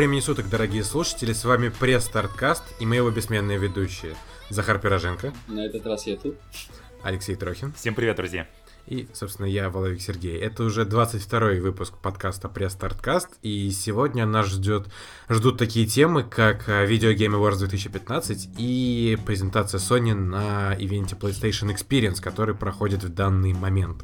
Времени суток, дорогие слушатели, с вами пресс Старткаст и мы его бессменные ведущие. Захар Пироженко. На этот раз я тут. Алексей Трохин. Всем привет, друзья. И, собственно, я, Воловик Сергей. Это уже 22-й выпуск подкаста Пресс Старткаст, и сегодня нас ждет, ждут такие темы, как э, Video Game Awards 2015 и презентация Sony на ивенте PlayStation Experience, который проходит в данный момент.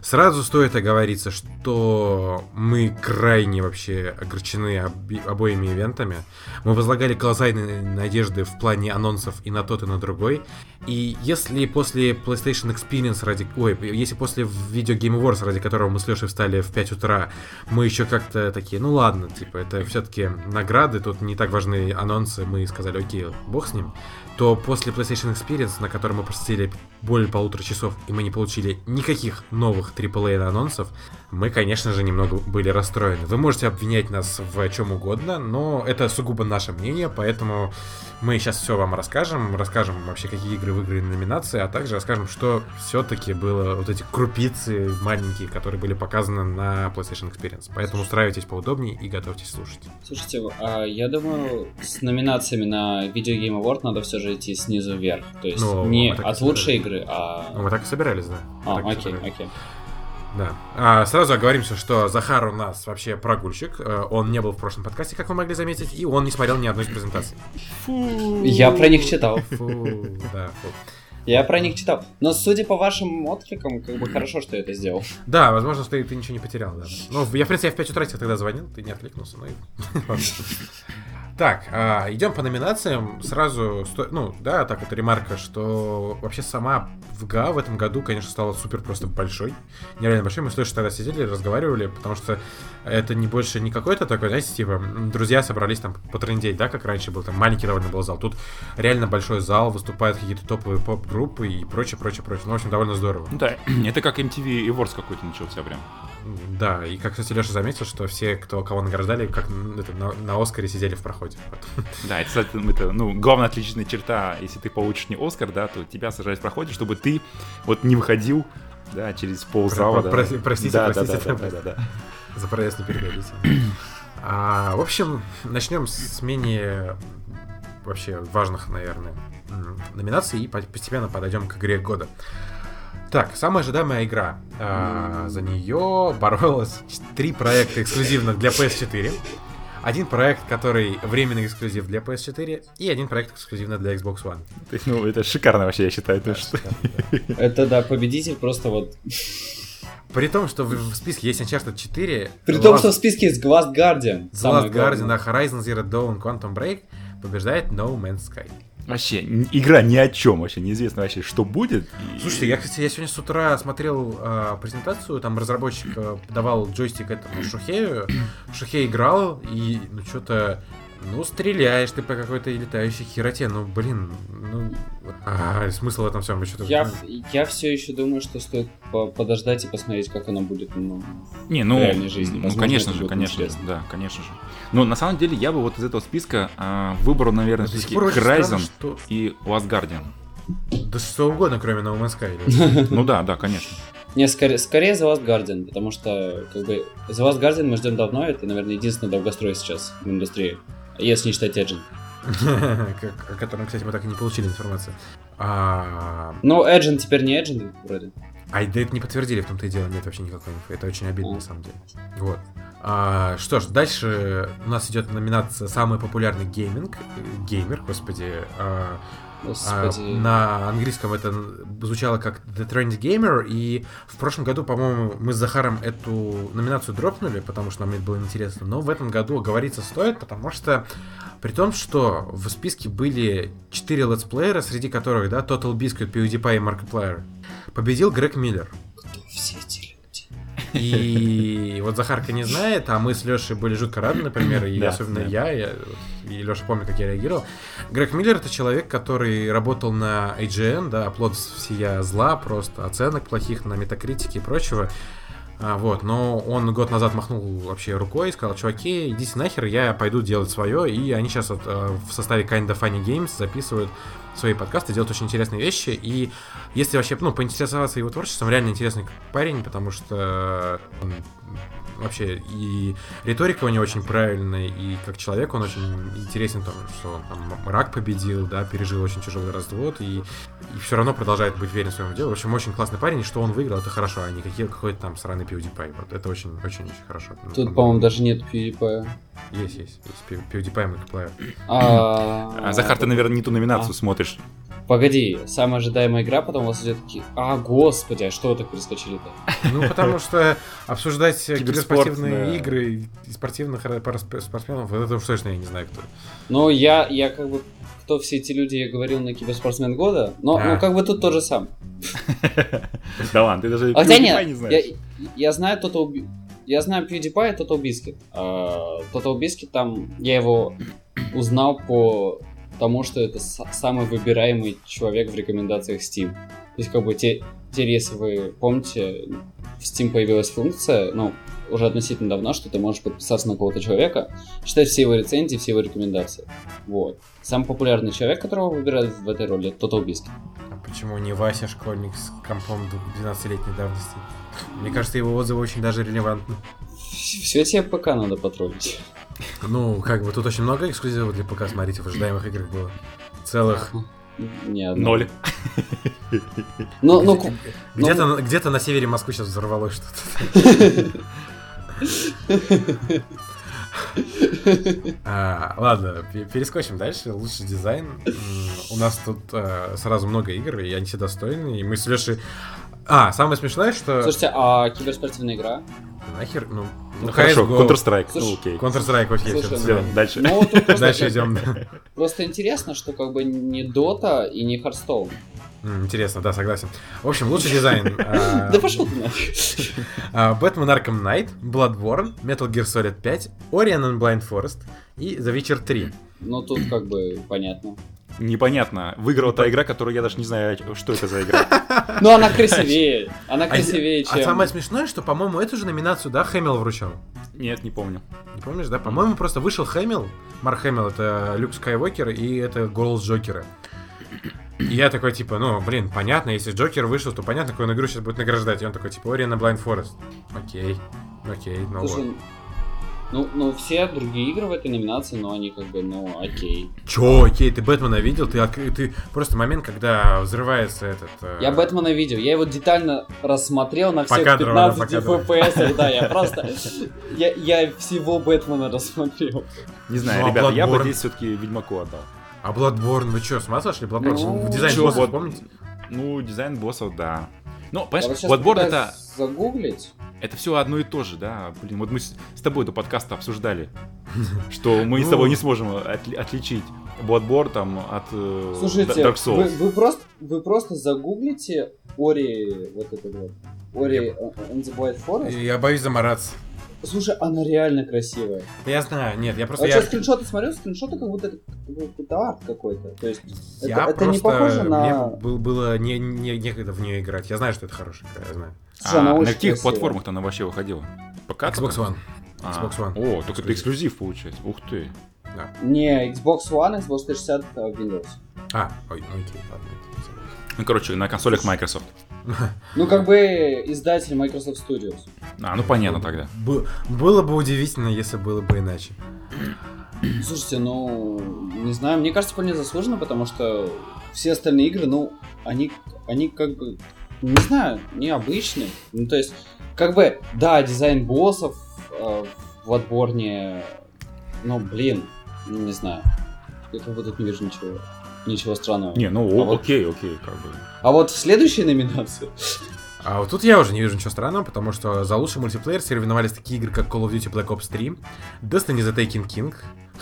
Сразу стоит оговориться, что мы крайне вообще огорчены оби- обоими ивентами. Мы возлагали колоссальные надежды в плане анонсов и на тот, и на другой. И если после PlayStation Experience ради... Ой, если после Video Game Awards, ради которого мы с Лешей встали в 5 утра, мы еще как-то такие, ну ладно, типа, это все-таки награды, тут не так важны анонсы, мы сказали, окей, бог с ним, то после PlayStation Experience, на котором мы просидели более полутора часов, и мы не получили никаких новых AAA анонсов, мы, конечно же, немного были расстроены. Вы можете обвинять нас в чем угодно, но это сугубо наше мнение, поэтому мы сейчас все вам расскажем, расскажем вообще, какие игры выиграли номинации, а также расскажем, что все-таки было вот эти крупицы маленькие, которые были показаны на PlayStation Experience. Поэтому устраивайтесь поудобнее и готовьтесь слушать. Слушайте, а я думаю, с номинациями на Video Game Award надо все же идти снизу вверх. То есть Ну, не от лучшей игры, а... Ну, мы так и собирались, да. А, окей, окей. Да. А, сразу оговоримся, что Захар у нас вообще прогульщик. Э, Он не был в прошлом подкасте, как вы могли заметить, и он не смотрел ни одной из презентаций. Я про них читал. Фу, да, фу. Я про них читал. Но судя по вашим откликам, как бы хорошо, что я это сделал. Да, возможно, что ты, ты ничего не потерял, да. Ну, я, в принципе, я в 5 утра тебе тогда звонил, ты не откликнулся, ну и... Так, а, идем по номинациям. Сразу, сто- ну, да, так вот ремарка, что вообще сама ВГА в этом году, конечно, стала супер просто большой. Нереально большой. Мы с Лешей тогда сидели, разговаривали, потому что это не больше не какой-то такой, знаете, типа, друзья собрались там потрындеть, да, как раньше был, там маленький довольно был зал. Тут реально большой зал, выступают какие-то топовые поп-группы и прочее, прочее, прочее. Ну, в общем, довольно здорово. Ну да, это как MTV Awards какой-то начался прям. Да, и как, кстати, Леша заметил, что все, кто кого награждали, как это, на, на Оскаре сидели в проходе. Да, это, кстати, это, ну, главная отличительная черта, если ты получишь не Оскар, да, то тебя сажают в проходе, чтобы ты вот не выходил, да, через ползала, Про- да. про- простите, да, простите, да, да, да, да, да. За проезд не переходите. А, в общем, начнем с менее вообще важных, наверное, номинаций и по- постепенно подойдем к игре года. Так, самая ожидаемая игра. А, за нее боролось три проекта эксклюзивных для PS4. Один проект, который временный эксклюзив для PS4, и один проект эксклюзивно для Xbox One. Ну, это шикарно вообще, я считаю. то, что- Это, да, победитель просто вот... При том, что в, в списке есть Uncharted 4, При том, Last- что в списке есть Glass Guardian. Last Guardian, да, Horizon Zero Dawn, Quantum Break побеждает No Man's Sky. Вообще, игра ни о чем вообще, неизвестно вообще, что будет. Слушайте, я, кстати, я сегодня с утра смотрел э, презентацию, там разработчик э, давал джойстик этому Шухею, Шухей играл, и, ну, что-то, ну, стреляешь ты по какой-то летающей хероте, ну, блин, ну, а, смысл в этом всем, что-то... Я, я все еще думаю, что стоит по- подождать и посмотреть, как оно будет ну, Не, ну, в реальной жизни. ну, Возможно, конечно это же, конечно же, интересно. да, конечно же. Но на самом деле я бы вот из этого списка а, выбрал, наверное, До сих все-таки Horizon что... и Last Guardian. Да что угодно, кроме No Man's Sky. Ну да, да, конечно. Не, скорее, скорее The Last Guardian, потому что, как бы, The Last Guardian мы ждем давно, это, наверное, единственный долгострой сейчас в индустрии, если не считать. Как- О котором, кстати, мы так и не получили информацию. Ну, Edge теперь не Edge, вроде. А да это не подтвердили, в том-то и дело, нет вообще никакой инфы. Это очень обидно, на самом деле. Вот. А, что ж, дальше у нас идет номинация «Самый популярный гейминг». э, Геймер, господи. а, а, Господи. на английском это звучало как The Trend Gamer, и в прошлом году, по-моему, мы с Захаром эту номинацию дропнули, потому что нам это было интересно, но в этом году говориться стоит, потому что при том, что в списке были 4 летсплеера, среди которых, да, Total Biscuit, PewDiePie и Markiplier, победил Грег Миллер. Все эти люди. И вот Захарка не знает, а мы с Лешей были жутко рады, например, и Да, особенно да. я, я, и Леша помнит, как я реагировал. Грег Миллер это человек, который работал на IGN, да, оплот всея зла, просто оценок плохих на метакритике и прочего. А, вот, но он год назад махнул вообще рукой и сказал, чуваки, идите нахер, я пойду делать свое, и они сейчас вот, э, в составе Kinda Funny Games записывают свои подкасты, делает очень интересные вещи. И если вообще, ну, поинтересоваться его творчеством, реально интересный парень, потому что он вообще и риторика у него очень правильная, и как человек он очень интересен, том, что он там рак победил, да, пережил очень тяжелый развод, и, и все равно продолжает быть верен своему делу. В общем, очень классный парень, и что он выиграл, это хорошо, а не какие, какой-то там сраный PewDiePie. Вот это очень-очень-очень хорошо. Тут, по-моему, даже нет PewDiePie. Есть, есть. есть PewDiePie Маркиплеер. А, а, Захар, ты, наверное, не ту номинацию а. Смотришь. Погоди, самая ожидаемая игра, потом у вас идет такие, а, господи, а что вы так перескочили-то? Ну, потому что обсуждать киберспортивные игры и спортивных спортсменов, это уж точно я не знаю кто. Ну, я, я как бы, кто все эти люди, я говорил на киберспортсмен года, но ну, как бы тут тоже сам. Да ладно, ты даже Хотя нет, не знаешь. Я знаю Total я знаю PewDiePie и Total Biscuit. Total Biscuit там, я его узнал по тому, что это самый выбираемый человек в рекомендациях Steam. То есть, как бы, те, теперь, если вы помните, в Steam появилась функция, ну, уже относительно давно, что ты можешь подписаться на кого-то человека, читать все его рецензии, все его рекомендации. Вот. Самый популярный человек, которого выбирают в этой роли, Total Biscuit. А почему не Вася, школьник с компом 12-летней давности? Мне кажется, его отзывы очень даже релевантны. Все тебе ПК надо потроллить. Ну, как бы тут очень много эксклюзивов для ПК, смотрите, в ожидаемых играх было. Целых... Не Ноль. Ну, ну, где-то, ну... где-то на севере Москвы сейчас взорвалось что-то. а, ладно, перескочим дальше. Лучший дизайн. У нас тут а, сразу много игр, и они все достойны. И мы с Лешей... А, самое смешное, что... Слушайте, а киберспортивная игра? Нахер, ну, ну хорошо, Counter-Strike, ну окей. Counter-Strike, окей, Слушай, все, ну, дальше. Ну, дальше идем. Просто интересно, что как бы не Dota и не Hearthstone. Интересно, да, согласен. В общем, лучший дизайн. А, да пошел ты нафиг. Batman Arkham Knight, Bloodborne, Metal Gear Solid 5, Orion and Blind Forest и The Witcher 3. Ну, тут как бы понятно непонятно. Выиграла та игра, которую я даже не знаю, что это за игра. Ну, она красивее. Она а красивее, а чем... А самое смешное, что, по-моему, эту же номинацию, да, Хэмилл вручал? Нет, не помню. Не помнишь, да? По-моему, просто вышел Хэмилл, Марк Хэмилл, это Люк Скайуокер, и это голос Джокера. И я такой, типа, ну, блин, понятно, если Джокер вышел, то понятно, какую он игру сейчас будет награждать. И он такой, типа, Ори на Blind Forest. Окей, окей, ну Слушай, вот. Ну, ну, все другие игры в этой номинации, но они как бы, ну, окей. Чё, окей, ты Бэтмена видел? Ты, ты просто момент, когда взрывается этот... Э... Я Бэтмена видел, я его детально рассмотрел на всех покадрово, 15 FPS, да, я просто... Я, я всего Бэтмена рассмотрел. Не знаю, ну, ребята, а я бы здесь все-таки Ведьмаку отдал. А Bloodborne, вы что, с ума сошли? Bloodborne, ну, дизайн чё, боссов, помните? Ну, дизайн боссов, да. Ну, понимаешь, Bloodborne это... загуглить это все одно и то же, да. Блин, вот мы с, с тобой до подкаста обсуждали, что мы с тобой не сможем отличить Bloodborne там от э, Слушайте, Dark Souls. Вы, вы, просто, вы просто загуглите Ори, вот это вот, Ори and the Blind Forest. Я боюсь замораться. Слушай, она реально красивая. Я знаю, нет, я просто... А я... что, скриншоты смотрю, скриншоты как будто это какой-то арт какой-то. То есть, я это, это не похоже на... Мне был, было не, не, некогда в нее играть. Я знаю, что это хорошая игра, я знаю. Слушай, а на каких красивая. платформах она вообще выходила? ПК? Xbox One. А, Xbox One. О, только это эксклюзив получается. Ух ты. Да. Не, Xbox One, Xbox 360, а, Windows. А, ой, ну окей, ладно. Ну, короче, на консолях Microsoft. Ну, как бы издатель Microsoft Studios. А, ну понятно тогда. Было бы удивительно, если было бы иначе. Слушайте, ну, не знаю, мне кажется, вполне заслуженно, потому что все остальные игры, ну, они, они как бы, не знаю, необычные. Ну, то есть, как бы, да, дизайн боссов э, в отборне, ну, блин, ну, не знаю. Я как бы тут не вижу ничего ничего странного. Не, ну а окей, вот... окей, как бы. А вот в следующей номинации... А вот тут я уже не вижу ничего странного, потому что за лучший мультиплеер соревновались такие игры, как Call of Duty Black Ops 3, Destiny The Taken King,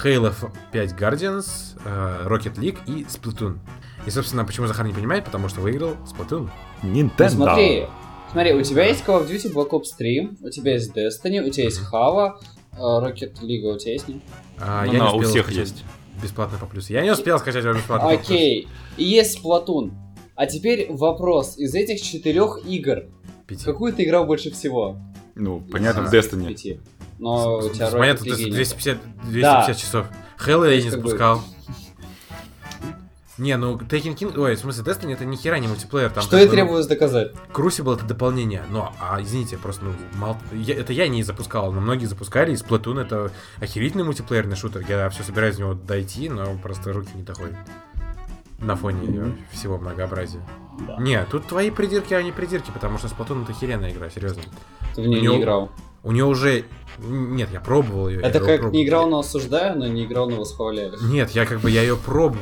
Halo 5 Guardians, uh, Rocket League и Splatoon. И, собственно, почему Захар не понимает, потому что выиграл Splatoon. Nintendo. Ну, смотри, смотри, у тебя есть Call of Duty Black Ops 3, у тебя есть Destiny, у тебя есть Halo, uh, Rocket League у тебя есть, не? А, ну, я не у всех есть бесплатно по плюсу. Я не успел скачать его бесплатно Окей. И есть Splatoon. А теперь вопрос. Из этих четырех игр, Пяти. какую ты играл больше всего? Ну, понятно, в Destiny. Пяти. Но у тебя Понятно, 250, 250 да. часов. Halo я не запускал. Не, ну Taken King, ой, в смысле, Destiny это ни хера не мультиплеер. Там Что и требовалось доказать. Crucible это дополнение, но, а, извините, просто, ну, мал... я, это я не запускал, но многие запускали, и Splatoon это охерительный мультиплеерный шутер, я все собираюсь в него дойти, но просто руки не доходят. На фоне Мгм. всего многообразия. Да. Не, тут твои придирки, а не придирки, потому что Splatoon это охеренная игра, серьезно. Ты в нее не играл. У нее уже... Нет, я пробовал ее. Это как не играл, но осуждаю, но не играл, но восхваляю. Нет, я как бы я ее пробовал.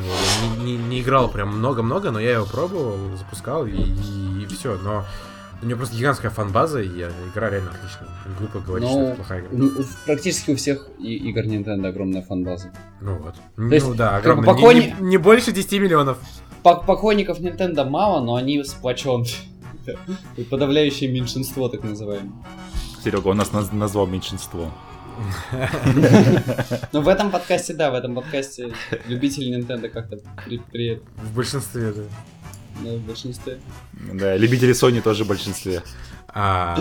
Не, не- не играл прям много-много, но я ее пробовал, запускал и, все. Но у нее просто гигантская фан-база, и я- игра реально отличная. Глупо говорить, что Ну, это плохая игра. Ну, Практически у всех и- игр Nintendo огромная фан-база. Ну вот. есть, ну да, как бы огромная. Не- не, не больше 10 миллионов. Пок- Поклонников Nintendo мало, но они сплоченные. И Подавляющее меньшинство, так называемое. Серега, он нас наз- назвал меньшинство. Но в этом подкасте, да, в этом подкасте любители Nintendo как-то при, при- В большинстве, да. Ну, в большинстве. Да, любители Sony тоже в большинстве. А,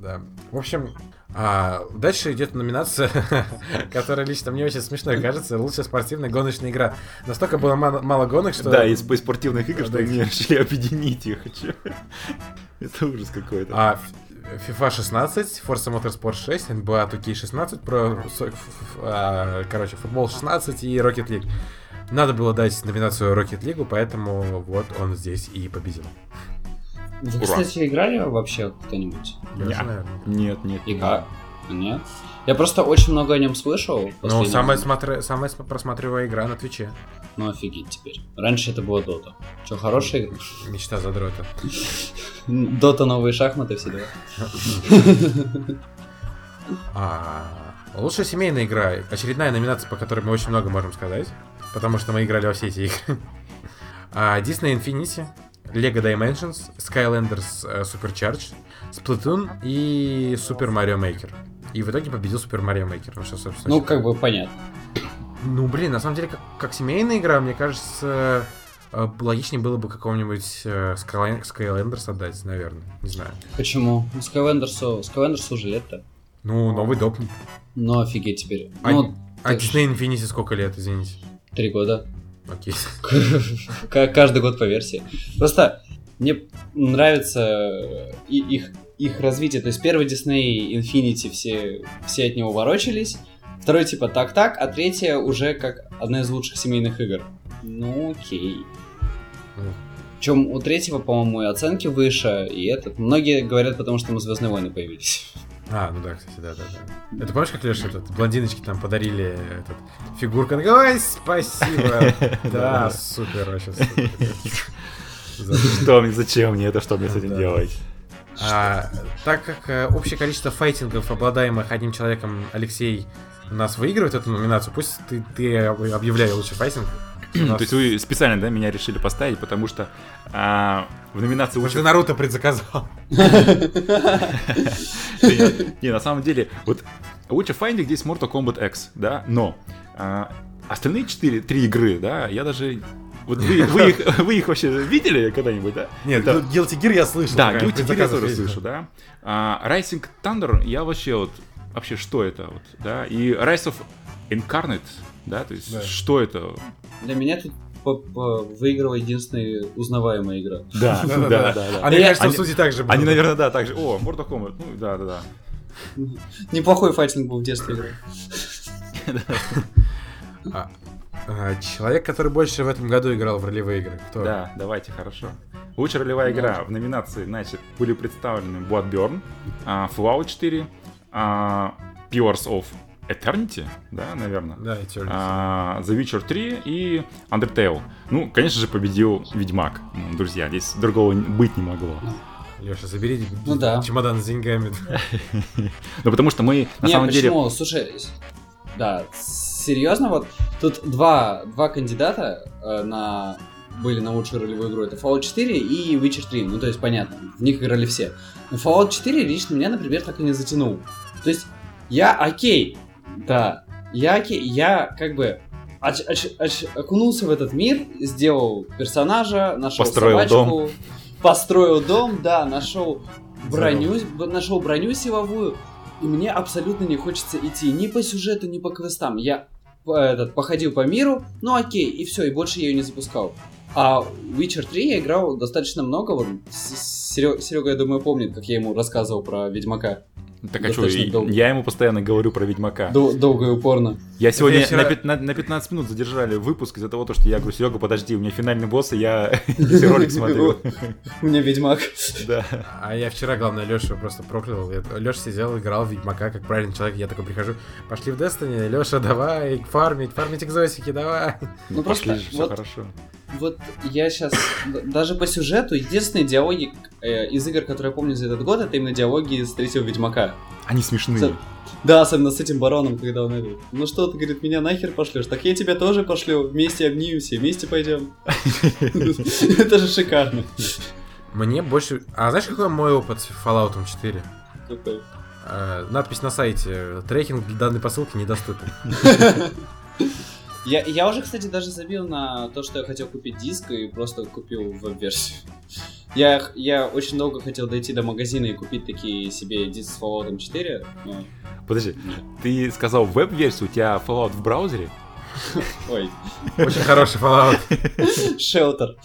да. В общем, а, дальше идет номинация, которая лично мне очень смешной кажется. Лучшая спортивная гоночная игра. Настолько было мало, мало гонок, что... Да, из спортивных игр, что Да. они решили объединить их. Это ужас какой-то. А, FIFA 16, Forza Motorsport 6, NBA 2K16, про, со- ф- ф- а, короче, футбол 16 и Rocket League. Надо было дать номинацию Rocket League, поэтому вот он здесь и победил. Вы, Ура. кстати, играли вообще кто-нибудь? Я Не. же, наверное. Нет, нет. И как? Нет? Я просто очень много о нем слышал. Ну, самая, смотря... самая см- просматриваемая игра на Твиче. Ну офигеть теперь. Раньше это было Дота. Че, хорошая игра? Мечта задрота. Дота новые шахматы все дела. А, лучшая семейная игра. Очередная номинация, по которой мы очень много можем сказать. Потому что мы играли во все эти игры. А, Disney Infinity, Lego Dimensions, Skylanders э, Supercharged, Splatoon и Super Mario Maker. И в итоге победил Super Mario Maker. Ну, что, собственно, Ну, как бы понятно. ну, блин, на самом деле, как, как семейная игра, мне кажется, э, логичнее было бы какого-нибудь э, Skyla- Skylanders отдать, наверное. Не знаю. Почему? Ну, Скайлендерсу, Скайлендерсу уже лет-то. Ну, новый доп. Ну, офигеть теперь. А- Ну, А Disney Infinity сколько лет, извините? Три года. Окей. Каждый год по версии. Просто мне нравится и- их, их развитие. То есть первый Disney Infinity все, все от него ворочались. Второй типа так-так, а третья уже как одна из лучших семейных игр. Ну окей. Причем у третьего, по-моему, и оценки выше, и этот. Многие говорят, потому что там Звездные войны появились. А, ну да, кстати, да, да, да. Это помнишь, как Леша, этот, блондиночки там подарили этот, фигурку? Она говорит, Ой, спасибо. Да, супер вообще. Что мне, зачем мне это, что мне с этим делать? А, так как э, общее количество файтингов, обладаемых одним человеком, Алексей у нас выигрывает эту номинацию, пусть ты, ты объявляй лучший файтинг. То есть вы специально, да, меня решили поставить, потому что а, в номинации Может, ты. Наруто предзаказал. Не, на самом деле, вот лучший файтинг здесь Mortal Kombat X, да, но а, остальные четыре, три игры, да, я даже... Вот вы, вы, их, вы их вообще видели когда-нибудь, да? Нет, Это- Guilty Gear я слышал. Да, Guilty Gear я тоже слышу, да. А, Rising Thunder, я вообще вот... Вообще, что это вот, да? И Rise of Incarnates, да, то есть, Да. что это? Для меня тут выигрывала единственная узнаваемая игра. Да, да, да. А мне Я- кажется, в они- сути так же. Они, наверное, да, так же. О, Mortal Kombat, ну да, да, да. Неплохой файтинг был в детстве игры. А, а, человек, который больше в этом году играл в ролевые игры. Кто? Да, давайте, хорошо. Лучшая ролевая игра в номинации, значит, были представлены Bloodborne, а, Fallout 4, а, Pillars of Eternity, да, наверное, Да, Eternity. а, The Witcher 3 и Undertale. Ну, конечно же, победил Ведьмак. Друзья, здесь другого быть не могло. Леша, забери Ну да. чемодан с деньгами. Ну, потому что мы, на самом деле... почему? Слушай, да, серьезно, вот тут два, два кандидата э, на были на лучшую ролевую игру. Это Fallout 4 и Witcher 3. Ну, то есть, понятно, в них играли все. Но Fallout 4 лично меня, например, так и не затянул. То есть, я окей, да, я я как бы оч- оч- оч- окунулся в этот мир, сделал персонажа, нашел Построил собачку, построил дом, да, нашел броню, нашел броню силовую, и мне абсолютно не хочется идти ни по сюжету, ни по квестам. Я по- этот, походил по миру, ну окей, и все, и больше я ее не запускал. А Witcher 3 я играл достаточно много, вот Серега, я думаю, помнит, как я ему рассказывал про Ведьмака. Так а что, долго. я ему постоянно говорю про Ведьмака. Дол- долго и упорно. Я сегодня я вчера- на, на- на 15 минут задержали выпуск из-за того, то, что я говорю, Серега, подожди, у меня финальный босс, и я если ролик смотрю. У меня Ведьмак. Да. А я вчера, главное, Леша просто проклял. Леша сидел, играл в Ведьмака, как правильный человек. Я такой прихожу, пошли в Destiny, Леша, давай фармить, фармить экзосики, давай. Ну Пошли просто все хорошо. Вот я сейчас даже по сюжету единственные диалоги э, из игр, которые я помню за этот год, это именно диалоги из третьего Ведьмака. Они смешные. С- Да, особенно с этим бароном, когда он говорит, ну что ты, говорит, меня нахер пошлешь? Так я тебя тоже пошлю, вместе обнимемся, вместе пойдем. Это же шикарно. Мне больше... А знаешь, какой мой опыт с Fallout 4? Какой? Э, надпись на сайте. Трекинг для данной посылки недоступен. Я, я уже, кстати, даже забил на то, что я хотел купить диск и просто купил веб-версию. Я, я очень долго хотел дойти до магазина и купить такие себе диск с Fallout 4. но- Подожди, ты сказал веб-версию, у тебя Fallout в браузере? Ой, Очень хороший Fallout. Shelter.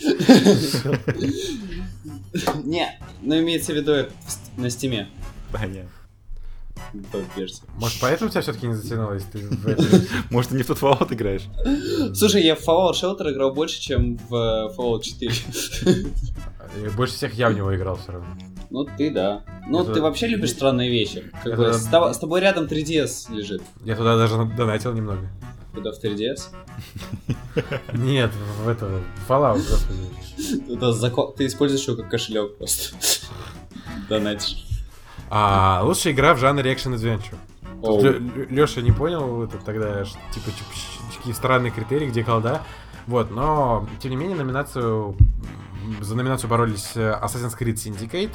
Не, но имеется в виду на Steam е. Понятно. Может, поэтому тебя все-таки не затянуло, если ты в Может, ты не в тот Fallout играешь? Слушай, я в Fallout Shelter играл больше, чем в э, Fallout 4. И Больше всех я в него играл все равно. Ну, ты да. Ну, ты вообще любишь странные вещи. Как бы с, тоб- с тобой рядом 3DS лежит. Я туда даже донатил немного. Куда в 3DS? Нет, в это... Fallout, господи. Ты используешь его как кошелек просто. Донатишь. А лучшая игра в жанре Action Adventure. Оу. Леша не понял это тогда, типа, такие странные критерии, где колда. Вот, но, тем не менее, номинацию за номинацию боролись э, Assassin's Creed Syndicate,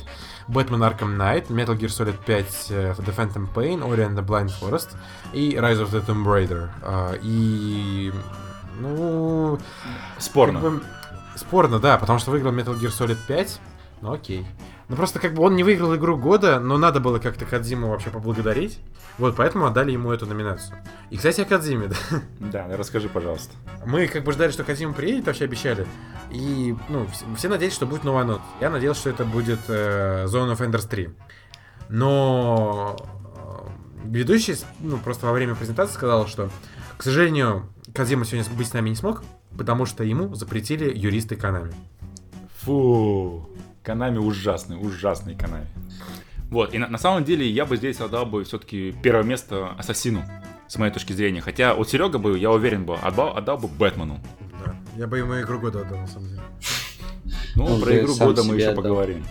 Batman Arkham Knight, Metal Gear Solid 5 э, The Phantom Pain, Ori and the Blind Forest и Rise of the Tomb Raider. А, И, ну, Спорно. как бы, спорно, да, потому что выиграл Metal Gear Solid 5, ну окей. Ну просто как бы он не выиграл игру года, но надо было как-то Кадзиму вообще поблагодарить. Вот, поэтому отдали ему эту номинацию. И, кстати, о Кадзиме, да. Да, расскажи, пожалуйста. Мы как бы ждали, что Кадзима приедет, вообще обещали. И, ну, вс- все надеялись, что будет новая нота. Я надеялся, что это будет э, Zone of Enders 3. Но э, ведущий, ну, просто во время презентации сказал, что, к сожалению, Кадзима сегодня быть с нами не смог, потому что ему запретили юристы Канами. Фу. Канами ужасный, ужасный Канами. Вот, и на, на самом деле я бы здесь отдал бы все-таки первое место Ассасину, с моей точки зрения. Хотя вот Серега бы, я уверен бы, отдал, отдал бы Бэтмену. Да. Я бы ему игру года отдал, на самом деле. Ну, Ну, про игру года мы еще отдал. поговорим.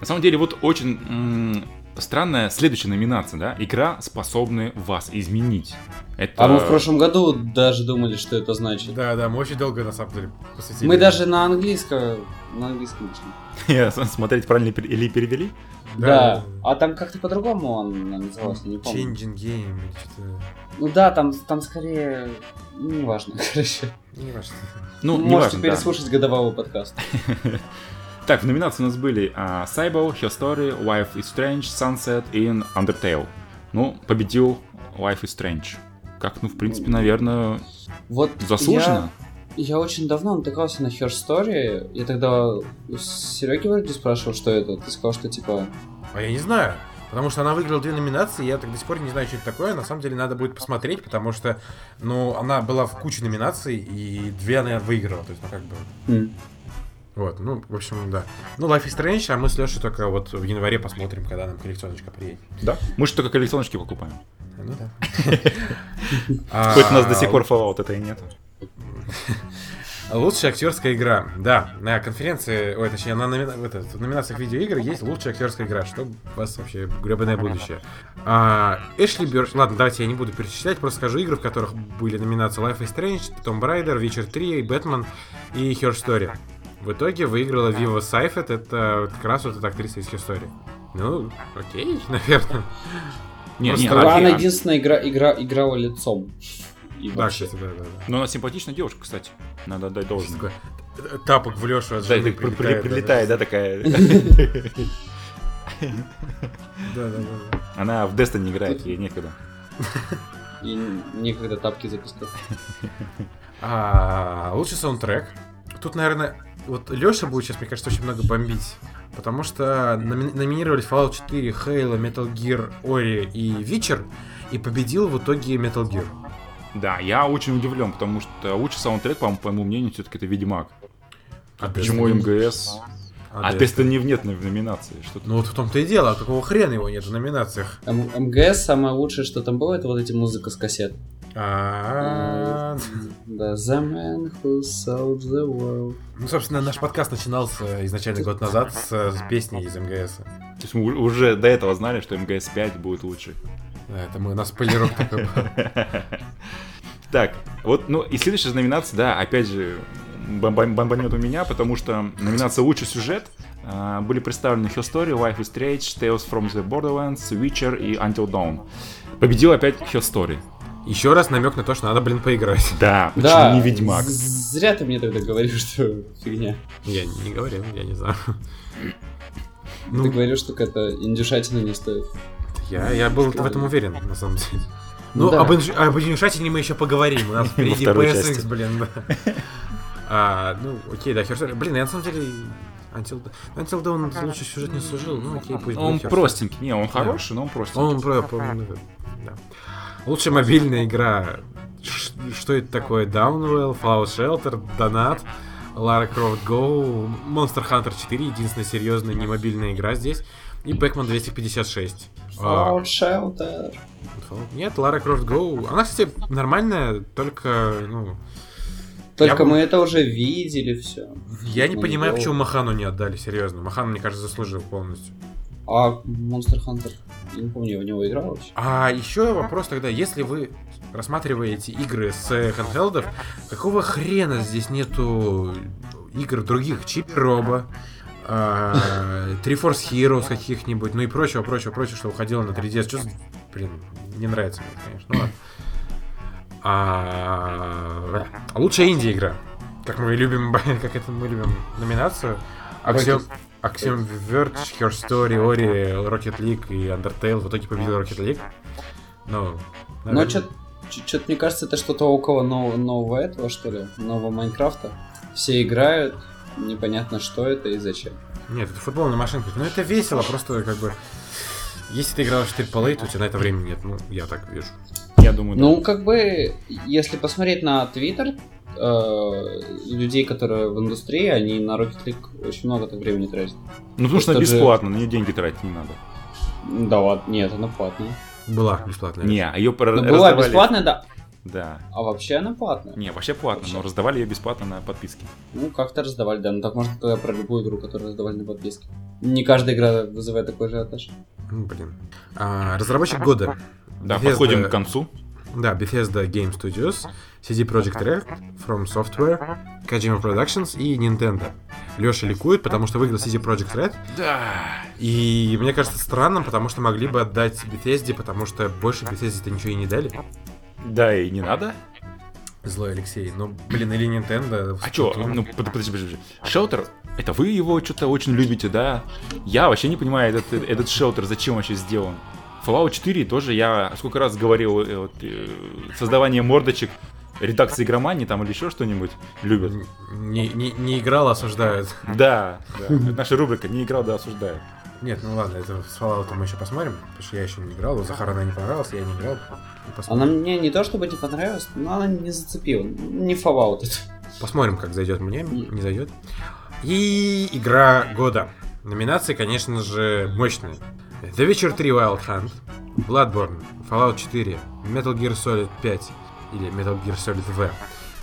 На самом деле, вот очень м, странная следующая номинация, да? Игра, способная вас изменить. Это... А мы в прошлом году даже думали, что это значит. Да, да, мы очень долго, на самом деле, посвятили. Мы даже на английском, на английском учили. Смотреть правильно или перевели? Да. А там как-то по-другому он назывался, не помню. Changing game, или что-то... Ну да, там, там скорее... ну, Неважно, короче. Не важно. Ну, не Можете важно, да. переслушать годового подкаста. Так, в номинации у нас были а, Cyber, Her Story, Life is Strange, Sunset и Undertale. Ну, победил Life is Strange. Как, ну, в принципе, наверное, Вот заслуженно. Я, я очень давно натыкался на Her Story. Я тогда у Сереги вроде спрашивал, что это. Ты сказал, что типа... А я не знаю. Потому что она выиграла две номинации, я так до сих пор не знаю, что это такое. На самом деле надо будет посмотреть, потому что, ну, она была в куче номинаций, и две она выиграла. То есть, ну, как бы... м, Вот, ну, в общем, да. Ну, Life is Strange, а мы с Лешей только вот в январе посмотрим, когда нам коллекционочка приедет. Да? Мы же только коллекционочки покупаем. Ну да. А, Хоть у нас до сих пор Fallout это и нет. Лучшая актерская игра. Да, на конференции, ой, точнее, на номина- в, это, в номинациях видеоигр есть лучшая актерская игра. Что у вас вообще гребаное будущее? А, Эшли Бёрш... Ладно, давайте я не буду перечислять, просто скажу игры, в которых были номинации Life is Strange, Tomb Raider, Witcher 3, Batman и Her Story. В итоге выиграла Вива Сайфет, это как раз вот эта актриса из Her Story. Ну, окей, наверное. Не, Просто не, Окей, Она единственная игра, игра, играла лицом. И Да, вообще. кстати, да, да, да. Но она симпатичная девушка, кстати. Надо отдать должное. Тапок в Лешу от Да, жены так при- при- прилетает, да, прилетает, да, такая. Да, да, да. да. Она в Destiny играет, ей некогда. и некогда тапки запускать. А, лучший саундтрек. Тут, наверное, вот Леша будет сейчас, мне кажется, очень много бомбить. Потому что номи- номинировались Fallout 4, Halo, Metal Gear, Ori и Witcher. И победил в итоге Metal Gear. Да, я очень удивлен, потому что лучший саундтрек, по, по моему мнению, все-таки это Ведьмак. А Почему МГС? А Destiny? Destiny нет в номинации. Что Ну вот в том-то и дело, а какого хрена его нет в номинациях? М- МГС самое лучшее, что там было, это вот эти музыка с кассет. А, Да, The Man Who Sold the World. Ну, собственно, наш подкаст начинался изначально год назад с, с песней из МГС. То есть мы уже до этого знали, что МГС 5 будет лучше. Да, это мы, у нас спойлерок такой был. Так, вот, ну и следующая номинация, да, опять же, бомба- бомбанет у меня, потому что номинация «Лучший сюжет» а, были представлены Her Story, Life is Strange, Tales from the Borderlands, Witcher и Until Dawn. Победил опять Her Story. Еще раз намек на то, что надо, блин, поиграть. Да, почему Да, не Ведьмак? Зря ты мне тогда говоришь, что фигня. Я не говорил, я не знаю. Ты Ну, говорил, что какая-то индюшатина не стоит. Я, я был в этом уверен, на самом деле. Ну Ну, да. об, инж- об инициативе мы еще поговорим. У нас впереди PSX, части. блин. да. А, ну, окей, да, Херсоль. Блин, я на самом деле... Until, Until Dawn лучше сюжет не служил. Ну, окей, пусть Он будет простенький, не, он хороший, но он простенький. Он про, про- ну, да. Лучшая мобильная игра. Ш- Что это такое? Downwell, Fallout Shelter, Donut, Lara Croft Go, Monster Hunter 4, единственная серьезная немобильная игра здесь, и Pac-Man 256. А, Fallout Shelter. Fallout- Нет, Lara Croft Go. Она, кстати, нормальная, только, ну... Только Я бы- мы это уже видели все. Я не Ну, понимаю, почему Махану не отдали, серьезно. Махан, мне кажется, заслужил полностью. А Monster Hunter, я не помню, я в него играл вообще. А еще вопрос тогда, если вы рассматриваете игры с э, handheld'ов, какого хрена здесь нету игр других? Чипи Роба, а, Three Force Heroes каких-нибудь, ну и прочего, прочего, прочего, что уходило на 3DS. Что, блин, не нравится мне, конечно. Ну ладно. А, лучшая инди-игра. Как мы любим, как это мы любим номинацию. Axiom, Axiom Verge, Her Story, Ori, Rocket League и Undertale. В итоге победил Rocket League. Ну, Но наверное, что-то, мне кажется, это что-то около нового, нового этого, что ли, нового Майнкрафта. Все играют, непонятно, что это и зачем. Нет, это футбол на машинках. Ну, это весело, просто как бы... Если ты играл в AAA, то у тебя на это времени нет. Ну, я так вижу. Я думаю, да. Ну, как бы, если посмотреть на Твиттер, э, людей, которые в индустрии, они на Rocket League очень много так времени тратят. Ну, потому что она Просто же- бесплатно, на нее деньги тратить не надо. Да ладно, нет, она платная. Была бесплатная. Не, а ее Ну, была бесплатная, да. Да. А вообще она платная. Не, вообще платно, Вообще. но раздавали ее бесплатно на подписке. Ну, как-то раздавали, да. Ну, так можно тогда про любую игру, которую раздавали на подписке. Не каждая игра вызывает такой же ажиотаж. Ну, блин. А, разработчик года. Да, Bethesda- подходим к концу. Да, Bethesda Game Studios, CD Projekt Red, From Software, Kojima Productions и Nintendo. Леша ликует, потому что выиграл CD Projekt Red. Да. И мне кажется странным, потому что могли бы отдать Bethesda, потому что больше Bethesda-то ничего и не дали. Да, и не надо. Злой Алексей. Ну, блин, или Nintendo. А чё, ну, под- подожди, подожди. Шелтер, это вы его что-то очень любите, да? Я вообще не понимаю, этот, этот шелтер зачем вообще сделан. Fallout 4 тоже я сколько раз говорил, э, вот, э, создавание мордочек, редакции игромании там или еще что-нибудь любят. Не, не, не играл, осуждают. Да, да. Это наша рубрика «Не играл, да осуждаю». Нет, ну ладно, это с Fallout мы еще посмотрим, потому что я еще не играл, у Захара она не понравилась, я не играл. Посмотрим. Она мне не то чтобы не понравилась, но она не зацепила. Не Fallout это. Посмотрим, как зайдет мне, не зайдет. И игра года. Номинации, конечно же, мощные. The Witcher 3 Wild Hunt, Bloodborne, Fallout 4, Metal Gear Solid 5 или Metal Gear Solid V,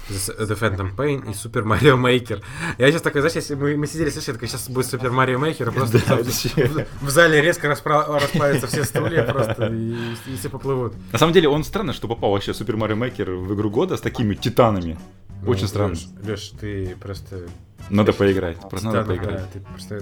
The Phantom Pain и Super Mario Maker. Я сейчас такой, знаешь, если мы, мы сидели, слышали, такой, сейчас будет Super Mario Maker, и просто Да, в, в зале резко распра- расправятся все стулья просто, и, и все поплывут. На самом деле, он странно, что попал вообще Супер Марио Мейкер в игру года с такими титанами. Очень Ну, странно. Лёш, Лёш, ты просто Надо поиграть. Просто надо Титанов, поиграть. да, ты просто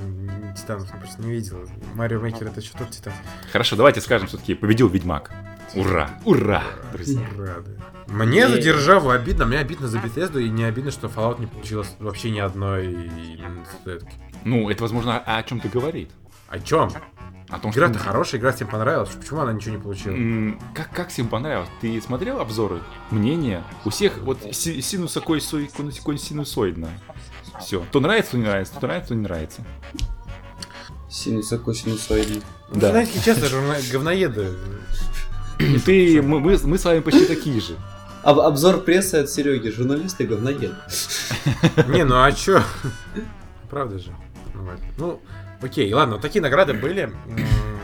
Титанов просто не видел. Марио Мейкер это что тот Титан? Хорошо, давайте скажем все-таки, победил Ведьмак. Ура! Ура! Друзья. Ура, да. Мне за державу обидно, мне обидно за Bethesda и не обидно, что Fallout не получилось вообще ни одной статуэтки. Ну, это, возможно, о, о чем-то говорит. О чем? О том, Игра-то что- хорошая, игра всем понравилась. Почему она ничего не получила? Как, как всем понравилось? Ты смотрел обзоры? Мнения? У всех вот си- синусокой-сой- конусикой- синусоидно. Все. То нравится, то не нравится, то нравится, то не нравится. Синусоко синусоидный. Ну, да. Знаете, честно, журна- говноеды. Ты, мы, мы, мы с вами почти такие же. Об- обзор прессы от Сереги, журналист и говноед. Не, ну а чё? Правда же. Ну. Ну, окей, ладно, такие награды были.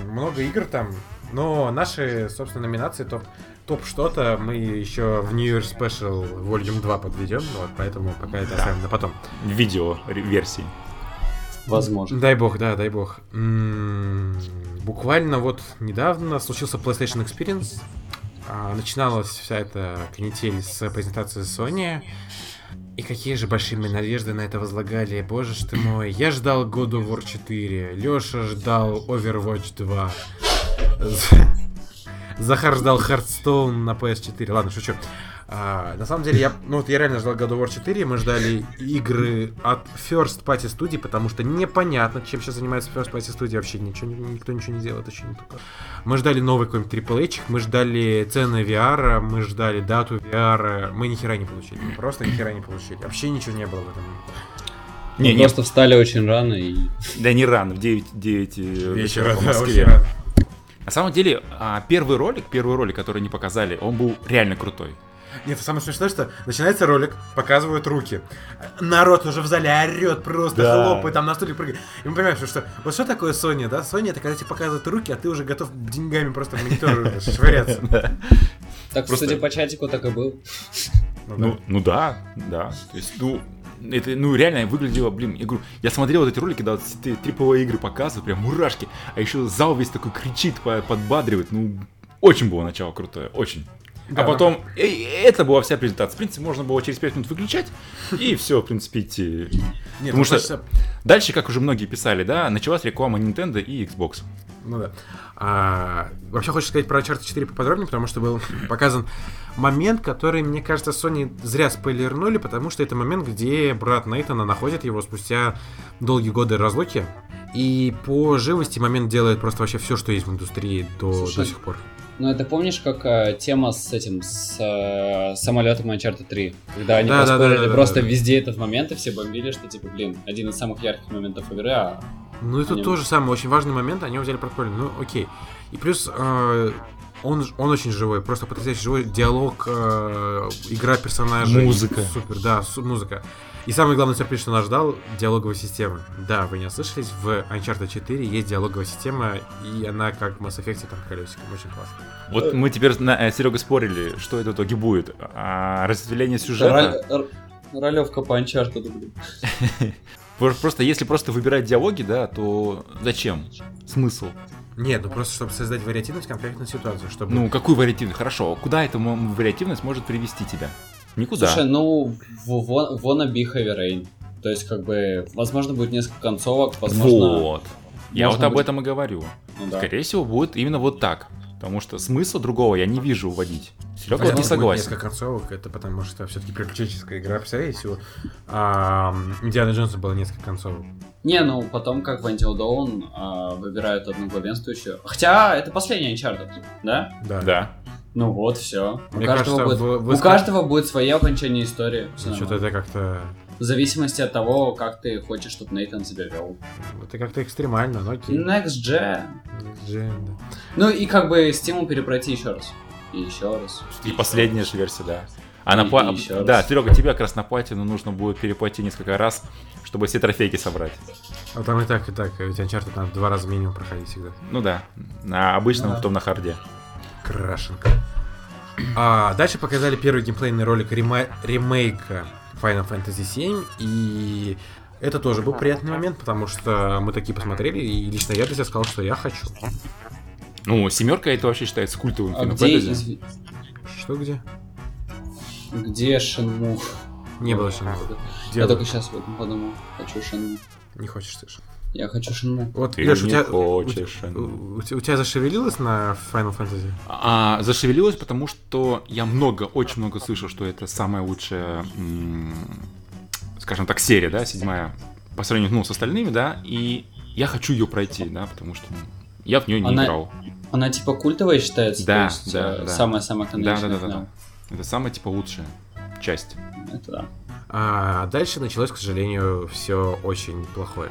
Много игр там. Но наши, собственно, номинации топ, топ что-то мы еще в New Year Special Volume 2 подведем. Вот, поэтому пока это оставим на потом. Видео версии. Возможно. Дай бог, да, дай бог. М, Буквально вот недавно случился PlayStation Experience. А, Начиналась вся эта канитель с презентации Sony. И какие же большие надежды на это возлагали, боже ж ты мой. Я ждал God of War 4, Лёша ждал Overwatch 2. З- Захар ждал Hearthstone на PS4. Ладно, шучу. А, на самом деле, я, ну вот я реально ждал God of War 4, мы ждали игры от First Party Studio, потому что непонятно, чем сейчас занимается First Party Studio, вообще ничего, никто ничего не делает, очень такое. Мы ждали новый какой-нибудь H, мы ждали цены VR, мы ждали дату VR, мы ни хера не получили, мы просто ни хера не получили, вообще ничего не было в этом. Не, Мы не, просто встали очень рано и... да не рано, в 9, 9 вечера по да, Москве. рано. На самом деле, а, первый ролик, первый ролик, который не показали, он был реально крутой. Нет, самое смешное, что начинается ролик, показывают руки. Народ уже в зале орет, просто Да. хлопает, там на стуле прыгает. И мы понимаем, что, что вот что такое Sony, да? Sony это когда тебе показывают руки, а ты уже готов деньгами просто в монитор швыряться. Так, судя по чатику, так и был. Ну, Ну, да. ну да, да. То есть, ну, это, ну, реально выглядело, блин, я говорю, я смотрел вот эти ролики, эти триповые игры показывают, прям мурашки, а еще зал весь такой кричит, по- подбадривает, ну, очень было начало крутое, очень. Да, а потом, э, это была вся презентация. В принципе, можно было через 5 минут выключать, и все, в принципе, идти. Нет, Потому ну, что хочется- дальше, как уже многие писали, да, началась реклама Nintendo и Xbox. Ну да. А, вообще хочется сказать про Uncharted 4 поподробнее, потому что был показан момент, который, мне кажется, Sony зря спойлернули, потому что это момент, где брат Нейтана находит его спустя долгие годы разлуки. И по живости момент делает просто вообще все, что есть в индустрии до, Слушай, до сих пор. Ну, это помнишь, как э, тема с этим, с э, самолетом Uncharted 3? Когда они Да, да, поспорили да, да, да, просто да. везде этот момент, и все бомбили, что, типа, блин, один из самых ярких моментов игры, а... Ну, это Они- тоже самый очень важный момент, они его взяли прикольно. Ну, окей. И плюс э, он, он очень живой, просто потрясающий живой диалог, э, игра персонажей. Музыка. Супер, да, су- музыка. И самый главный сюрприз, что нас ждал, диалоговая система. Да, вы не ослышались, в Uncharted 4 есть диалоговая система, и она как в Mass Effect там колесиком, очень классно. Вот мы теперь на Серега спорили, что это в итоге будет. А, разветвление сюжета. Роль- Ролевка по Uncharted, блин. Про- Просто если просто выбирать диалоги, да, то зачем? Смысл? Нет, ну просто чтобы создать вариативность в конкретной ситуации, чтобы... Ну, какую вариативность? Хорошо, куда эта вариативность может привести тебя? Никуда. Слушай, ну, wanna be heavy rain. То есть, как бы, возможно, будет несколько концовок, возможно... вот. Я вот об будет- этом и говорю. Ну, да. Скорее всего, будет именно вот так. Потому что смысла другого я не вижу уводить. Серега вот не будет согласен. Несколько концовок, это потому что все-таки приключенческая игра. Представляете, у а, Индиана Джонса было несколько концовок. Не, ну, потом, как в Until Dawn, а, выбирают одну главенствующую. Хотя, это последний Uncharted, да? Да. Да. Ну вот, все. У, Мне каждого, кажется, будет, в- в у каждого будет свое окончание истории. Всё Что-то это как-то... В зависимости от того, как ты хочешь, чтобы Нейтан себя вел. Это как-то экстремально, но окей. Next Gen. Next Gen, да. Ну и как бы стимул перепройти еще раз. И еще раз. И последняя же версия, да. А на И- пла- и. Да, Серега, тебе как раз на платину нужно будет переплатить несколько раз, чтобы все трофейки собрать. А там и так, и так. Ведь Uncharted надо два раза минимум проходить всегда. Ну да, на обычном, Да. потом на харде. Крашенка. А, дальше показали первый геймплейный ролик рема- ремейка Final Fantasy VII, и это тоже был приятный момент, потому что мы такие посмотрели, и лично я для себя сказал, что я хочу. Ну, семерка это вообще считается культовым А где, изв- Что где? где Шенму? Не было. Где Я только сейчас об этом подумал. Хочу Шенму. Не хочешь слышать. Я хочу Шенму. Вот, Ты Леш, у не тебя, хочешь, у, у тебя- у тебя зашевелилось на Final Fantasy? А, зашевелилось, потому что я много, очень много слышал, что это самая лучшая, м, скажем так, серия, да, седьмая, по сравнению, ну, с остальными, да, и я хочу ее пройти, да, потому что Я в нее не Она- играл. Она типа культовая считается, Да, есть да, э, да. самая-самая Да, да, да, да, да. Это самая типа лучшая часть. Это да. А дальше началось, к сожалению, все очень плохое.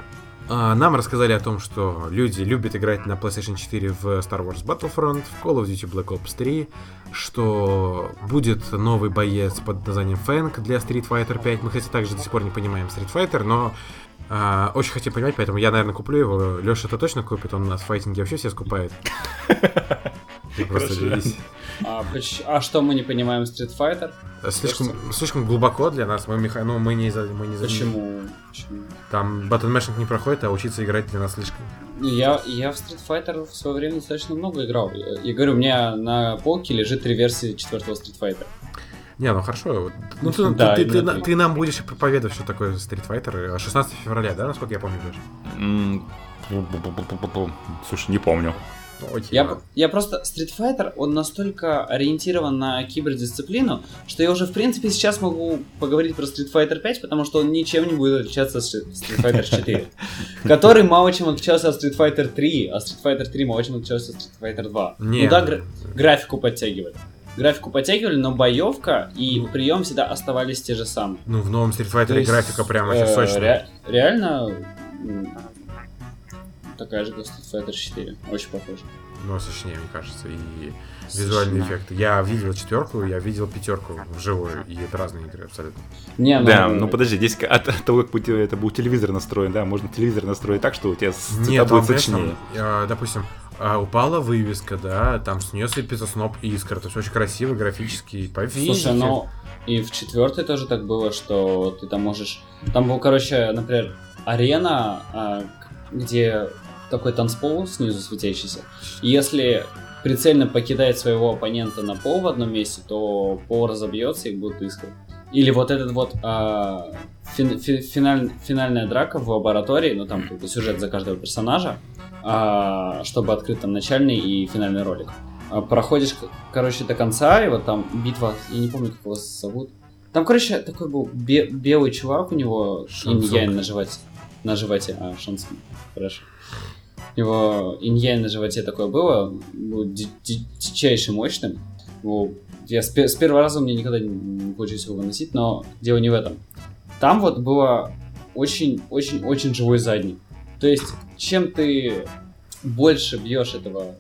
А, Нам рассказали о том, что люди любят играть на PlayStation 4 в Star Wars Battlefront, в Call of Duty Black Ops 3, что будет новый боец под названием Фэнк для Street Fighter 5. Мы, кстати, также до сих пор не понимаем Street Fighter, но а, очень хотим понимать, поэтому я, наверное, куплю его. Леша это точно купит, он у нас в файтинге вообще все скупает. Ты просто делись. А, а что мы не понимаем Street Fighter? Слишком, слишком глубоко для нас, мы, меха... ну, мы не за... Мы не за... Почему? Почему? Там батл не проходит, а учиться играть для нас слишком. Я, я в Street Fighter в свое время достаточно много играл. Я, я говорю, у меня на полке лежит три версии четвертого Street Fighter. Не, ну хорошо. Ну, ты, Да, ты, ты- ты- ты нам будешь проповедовать, что такое Street Fighter. э, 16 февраля, да, насколько я помню даже? Слушай, не помню. Ну, окей, Я, ладно. я просто... Street Fighter, он настолько ориентирован на кибердисциплину, что я уже, в принципе, сейчас могу поговорить про Street Fighter 5, потому что он ничем не будет отличаться от Street Fighter 4, который мало чем отличался от Street Fighter 3, а Street Fighter 3 мало чем отличался от Street Fighter 2. Не. Ну да, гра- графику подтягивали. Графику подтягивали, но боевка и прием всегда оставались те же самые. Ну, в новом Street Fighter есть, графика прям очень э, сочная. ре- реально такая же, как Street Fighter 4. Очень похоже. Ну, сочнее, мне кажется. И визуальные Сочнее. эффекты. Я видел четверку, я видел пятерку вживую. И это разные игры абсолютно. Не, Да, ну подожди, здесь от, от того, как это был телевизор настроен, да, можно телевизор настроить так, что у тебя с- Нет, будет там, знаешь, сочнее. там, э, допустим, а, упала вывеска, да, там с нее сыпется сноп искр. Это все очень красиво, графически, по физике. Слушай, ну и в четвертой тоже так было, что ты там можешь... Там был, короче, например, арена, а, где такой танцпол снизу светящийся. И если прицельно покидает своего оппонента на пол в одном месте, то пол разобьется и будут искры. Или вот этот вот а, фин- фи- финаль- финальная драка в лаборатории, ну там как бы сюжет за каждого персонажа, а, чтобы открыть там начальный и финальный ролик. А, проходишь, короче, до конца, и вот там битва, я не помню, как его зовут. Там, короче, такой был бе- белый чувак, у него Шансун. инь-янь на животе. На животе, а, шансон, хорошо. У него инь-янь на животе такое было, был ди- ди- дичайше мощным. Я с, с первого раза мне никогда не, получилось его выносить, но дело не в этом. Там вот было очень-очень-очень живой задний. То есть, чем ты больше бьешь этого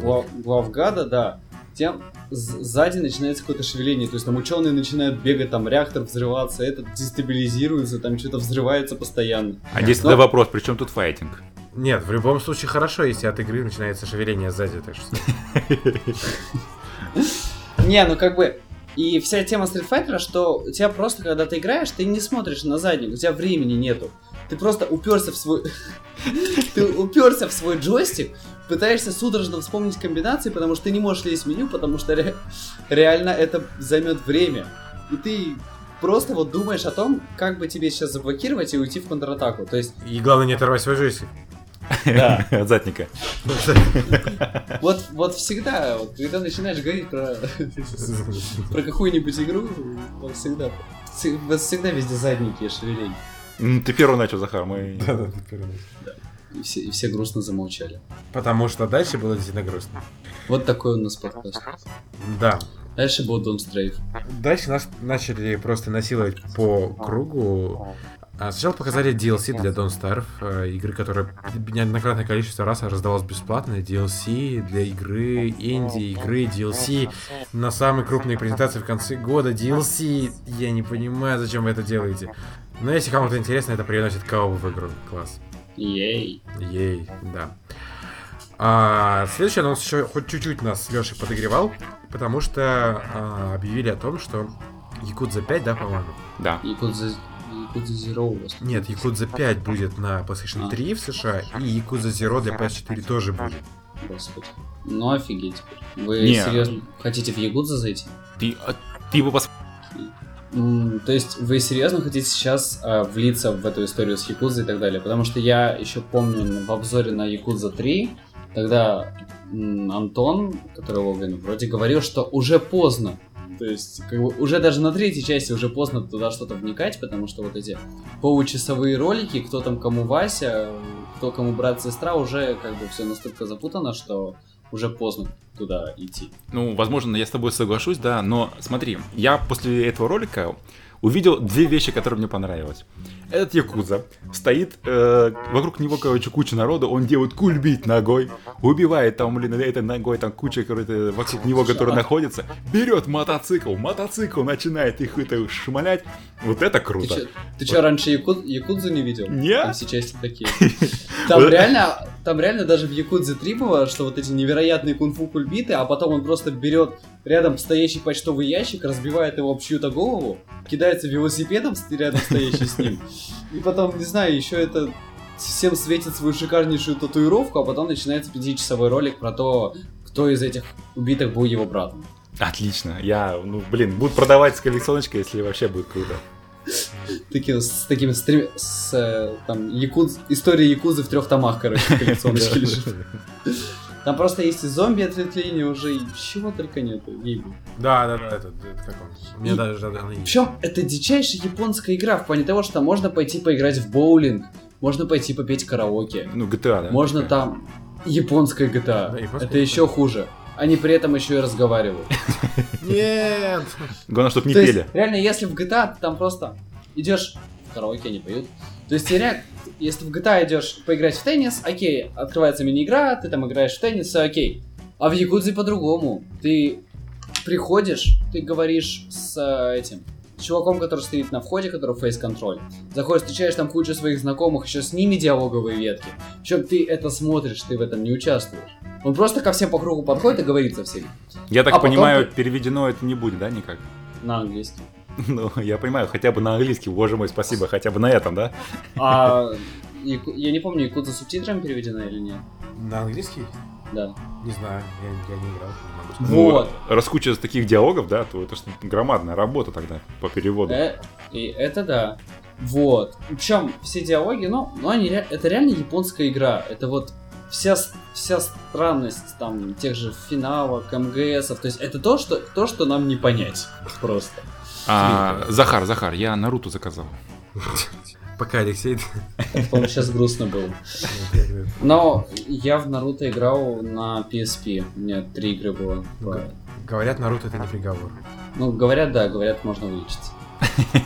глав- главгада, да, тем сзади начинается какое-то шевеление. То есть там ученые начинают бегать, там реактор взрываться, этот дестабилизируется, там что-то взрывается постоянно. А здесь Но- тогда вопрос, при чем тут файтинг? Нет, в любом случае хорошо, если от игры начинается шевеление сзади, так что... Не, ну как бы... И вся тема Street Fighter, что у тебя просто, когда ты играешь, ты не смотришь на задник, у тебя времени нету. Ты просто уперся в свой... Ты уперся в свой джойстик, пытаешься судорожно вспомнить комбинации, потому что ты не можешь лезть в меню, потому что ре- реально это займет время. И ты просто вот думаешь о том, как бы тебе сейчас заблокировать и уйти в контратаку. То есть, И главное не оторвать свой джойстик. Да, От задника. вот, вот всегда, вот, когда начинаешь говорить про, про какую-нибудь игру, вот всегда, всегда везде задники шевеления. Ты первый начал, Захар, мы... Да-да, ты первый. И все, и все грустно замолчали. Потому что дальше было действительно грустно. Вот такой у нас подкаст. Да. Дальше был Don't Strafe. Дальше нас начали просто насиловать по кругу. А Сначала показали DLC для Don't Starve, э, игры, которая неоднократное количество раз раздавалась бесплатно. DLC для игры, инди, игры, DLC на самой крупной презентации в конце года. DLC, я не понимаю, зачем вы это делаете. Но если кому-то интересно, это приносит кого в игру. Класс. Ей. Ей, да. А, следующий анонс еще хоть чуть-чуть нас с Лешей подогревал, потому что а, объявили о том, что Якудза 5, да, по-моему? Да. Якудза, Якудза Zero у вас. Нет, Якудза 5 будет на PlayStation 3 в США, и Якудза Zero для PS4 тоже будет. Господи. Ну офигеть теперь. Вы Не. серьезно хотите в Якудза зайти? Ты, а, ты его пос... То есть вы серьезно хотите сейчас а, влиться в эту историю с Якудзой и так далее? Потому что я еще помню в обзоре на Якудза 3, тогда м, Антон, который Логвин, вроде говорил, что уже поздно. То есть, как бы, уже даже на третьей части уже поздно туда что-то вникать, потому что вот эти получасовые ролики, кто там кому Вася, кто кому брат, сестра, уже как бы все настолько запутано, что уже поздно туда идти. Ну, возможно, я с тобой соглашусь, да, но смотри, я после этого ролика увидел две вещи, которые мне понравились. Этот Якуза стоит, э, вокруг него, короче, куча народа, он делает кульбит ногой, убивает там, блин, этой ногой, там куча, короче, вокруг него, которые находятся, берет мотоцикл, мотоцикл начинает их это шмалять. Вот это круто. ты чё, раньше Яку- Якудзу не видел? Нет. Там все части такие. Там реально, там реально даже в Якудзе 3 было, что вот эти невероятные кунг-фу кульбиты, а потом он просто берет рядом стоящий почтовый ящик, разбивает его об чью-то голову, кидается велосипедом рядом стоящий с ним, и потом, не знаю, еще это всем светит свою шикарнейшую татуировку, а потом начинается пятичасовой ролик про то, кто из этих убитых был его братом. Отлично. Я, ну, блин, буду продавать с коллекционочкой, если вообще будет круто. Таким, с такими стрим... с э, там якудз... история якузы в трех томах, короче, коллекционочки лежит. Там просто есть и зомби ответвление уже, и чего только нету, ей Да, да, да, это, это как он? Мне И- даже она есть. Причем это дичайшая японская игра в плане того, что можно пойти поиграть в боулинг, можно пойти попеть караоке, Ну, GTA, да? можно там японская GTA. Да, японская это еще хуже. Они при этом еще и разговаривают. Нет! Главное, чтобы не То пели. есть, реально, если в GTA ты там просто идешь караоке, они поют. То есть, реально, если в GTA идешь поиграть в теннис, окей, открывается мини-игра, ты там играешь в теннис, всё окей. А в Якудзе по-другому. Ты приходишь, ты говоришь с э, этим с чуваком, который стоит на входе, который фейс-контроль. Заходишь, встречаешь там кучу своих знакомых, еще с ними диалоговые ветки. Причем ты это смотришь, ты в этом не участвуешь. Он просто ко всем по кругу подходит и говорит со всеми. Я так А понимаю, ты- переведено это не будет, да, никак? На английском. Ну, я понимаю, хотя бы на английский, боже мой, спасибо, хотя бы на этом, да? А я не помню, Якудза субтитрами переведена или нет. На английский? Да. Не знаю, я, я не играл, не могу сказать. Вот. Ну, раз куча таких диалогов, да, то это ж громадная работа тогда по переводу. Э, и это да. Вот. Причем все диалоги, ну, ну они, это реально японская игра. Это вот вся, вся странность там тех же финалок, МГСов. То есть это то, что, то, что нам не понять. Просто. А, Захар, Захар, я Наруту заказал. Пока, Алексей. По-моему, сейчас грустно было. Но я в Наруто играл на PSP. У меня три игры было. Г- Говорят, Наруто это не приговор. Ну, говорят, да, говорят, можно вылечиться.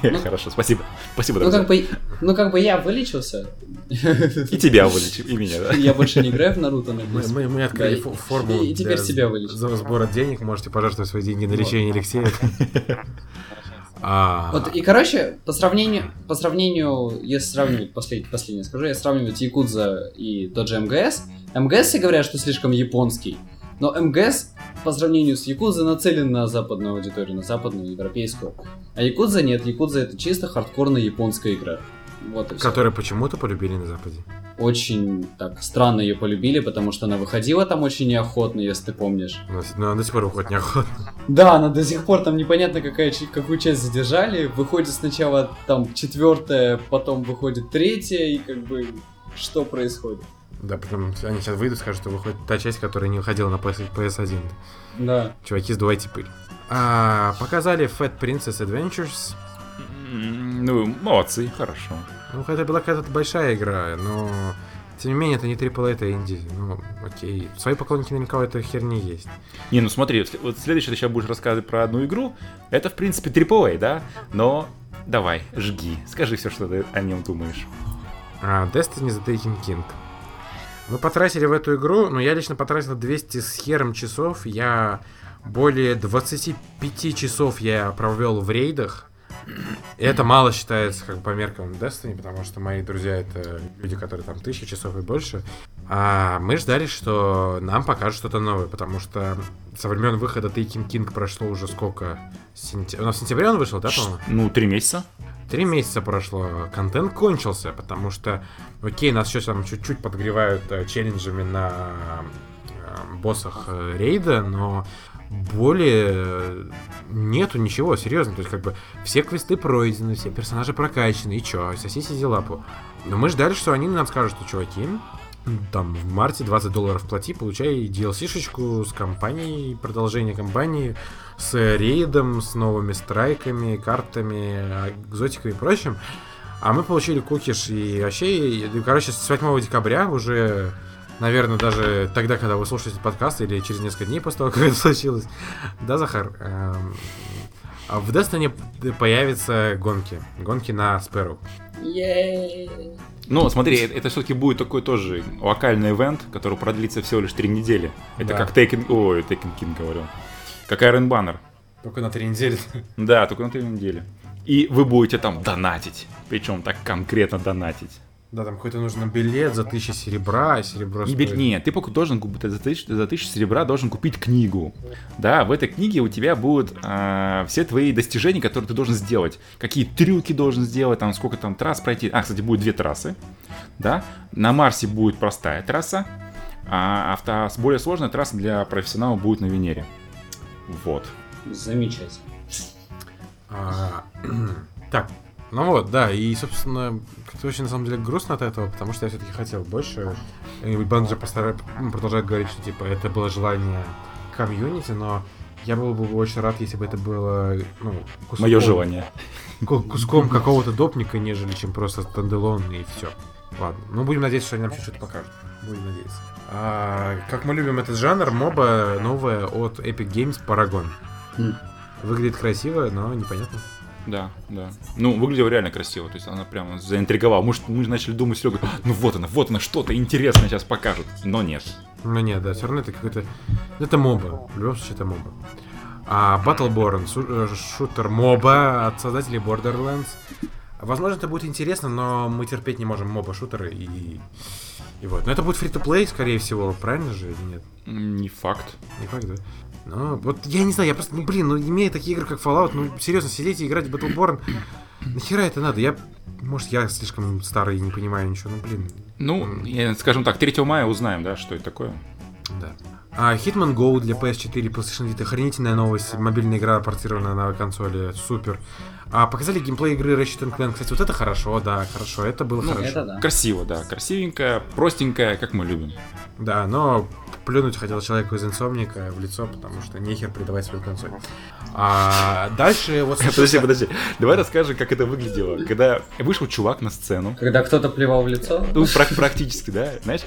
Ну- Хорошо, спасибо. Спасибо, Ну, как бы, ну, как бы я вылечился. И тебя вылечим, и меня, да? Я больше не играю в Наруто на Мы, мы, открыли форму и теперь для себя вылечить. за сбора денег. Можете пожертвовать свои деньги на лечение Алексея. А, Вот, и, короче, по сравнению, по сравнению, если сравнивать, послед, последнее скажу, если сравнивать Якудза и тот же МГС, МГС все говорят, что слишком японский, но МГС по сравнению с Якудза нацелен на западную аудиторию, на западную, европейскую. А Якудза нет, Якудза это чисто хардкорная японская игра. Вот которые почему-то полюбили на Западе. Очень так странно ее полюбили, потому что она выходила там очень неохотно, если ты помнишь. У нас- Но она до сих пор выходит неохотно. Да, она до сих пор там непонятно какая, какую часть задержали. Выходит сначала там четвертая, потом выходит третья, и как бы что происходит? Да, потом они сейчас выйдут, скажут, что выходит та часть, которая не выходила на PS, PS1. Да. Чуваки, сдувайте пыль. А, показали Fat Princess Adventures. Ну, молодцы, хорошо. Ну, это была какая-то большая игра, но... Тем не менее, это не AAA, это инди. Ну, окей. Свои поклонники наверняка у этой херни есть. Не, ну смотри, вот следующее ты сейчас будешь рассказывать про одну игру. Это, в принципе, AAA, да? Но давай, жги. Скажи все, что ты о нем думаешь. А, Destiny The Taken King. Мы потратили в эту игру, ну, я лично потратил 200 с хером часов. Я более 25 часов я провел в рейдах. И это мало считается как бы по меркам Destiny, потому что мои друзья это люди, которые там тысячу часов и больше. А мы ждали, что нам покажут что-то новое, потому что со времен выхода Taken King прошло уже сколько? Сентя- У нас в сентябре он вышел, да, по-моему? Ну, три месяца. Три месяца прошло, контент кончился, потому что, окей, нас еще там чуть-чуть подгревают э, челленджами на э, боссах э, рейда, но более э, нету ничего, серьезно. То есть, как бы, все квесты пройдены, все персонажи прокачаны, и чё, сосите лапу. Но мы ждали, что они нам скажут, что, чуваки, там в марте 20 долларов плати, получай DLC-шечку с компанией, продолжение компании, с рейдом, с новыми страйками, картами, экзотикой и прочим. А мы получили кукиш и вообще, и, короче, с 8 декабря уже, наверное, даже тогда, когда вы слушаете подкаст, или через несколько дней после того, как это случилось, да, Захар, эм, а в Destiny появятся гонки, гонки на Спэру. Ну, смотри, это, это все-таки будет такой тоже локальный ивент, который продлится всего лишь три недели. Это Да. как Taken... Ой, Taken King говорю. Как Iron Banner. Только на три недели. Да, только на три недели. И вы будете там донатить. Причем так конкретно донатить. Да, там какой-то нужен билет за тысячу серебра, а серебро Не, стоит- нет, ты пока должен за тысячу, за тысячу серебра должен купить книгу. Да, в этой книге у тебя будут а, все твои достижения, которые ты должен сделать. Какие трюки должен сделать, там сколько там трасс пройти. А, кстати, будет две трассы. Да, на Марсе будет простая трасса, а авто, более сложная трасса для профессионалов будет на Венере. Вот. Замечательно. А, так, ну вот, да, и, собственно, как-то очень, на самом деле, грустно от этого, потому что я все-таки хотел больше. И ну, продолжает говорить, что, типа, это было желание комьюнити, но я был бы очень рад, если бы это было, ну, куском, Мое желание. ку- куском какого-то допника, нежели чем просто стендалон и все. Ладно, ну будем надеяться, что они нам еще что-то покажут. Будем надеяться. А, как мы любим этот жанр, моба новая от Epic Games Paragon. Выглядит красиво, но непонятно. Да, да. Ну, выглядела реально красиво. То есть она прямо заинтриговала. Мы, ж- мы начали думать, Серега, ну вот она, вот она, что-то интересное сейчас покажут. Но нет. Ну нет, да, все равно это какой-то... Это моба. В любом случае это моба. А Battleborn, э, шутер моба от создателей Borderlands. Возможно, это будет интересно, но мы терпеть не можем моба-шутеры и... И вот. Но это будет фри-то-плей, скорее всего, правильно же или нет? Не факт. Не факт, да? Ну, вот я не знаю, я просто, ну блин, ну имея такие игры, как Fallout, ну серьезно, сидеть и играть в Battleborn, нахера это надо? Я, может, я слишком старый и не понимаю ничего, ну блин, Ну, я- скажем так, 3 мая узнаем, да, что это такое. Да. А Hitman Go для PS4 и PlayStation Vita охренительная новость. Мобильная игра портирована на консоли. Супер. А показали геймплей игры Ratchet Clank. Кстати, вот это хорошо, да, хорошо. Это было Ну, хорошо. это да. Красиво, да. Красивенькая, простенькая, как мы любим. Да, но плюнуть хотел человеку из инсомника в лицо, потому что нехер предавать свою консоль. А дальше вот... Подожди, подожди. Давай расскажем, как это выглядело. Когда вышел чувак на сцену, Когда кто-то плевал в лицо, Ну, прак- практически, да. Знаешь,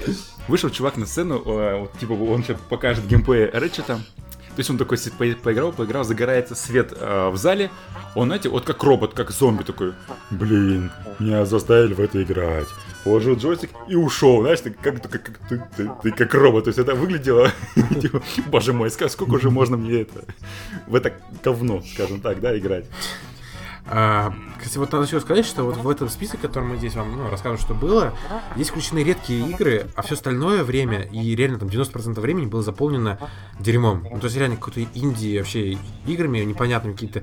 вышел чувак на сцену, вот, типа, он сейчас покажет геймплей Рэтчета. То есть он такой си- по- поиграл, поиграл, загорается свет э, в зале. Он, знаете, вот как робот, как зомби такой. Блин, меня заставили в это играть. Положил джойстик и ушел, знаешь, ты как, ты, как, ты, ты- ты как робот. То есть это выглядело, типа, боже мой, сколько уже можно мне это, в это говно, скажем так, да, играть. А, кстати, вот надо еще сказать, что вот в этом списке, который мы здесь вам ну, расскажем, что было, здесь включены редкие игры, а все остальное время, и реально там 90% времени было заполнено дерьмом. Ну, то есть реально какой-то инди вообще играми непонятными, какие-то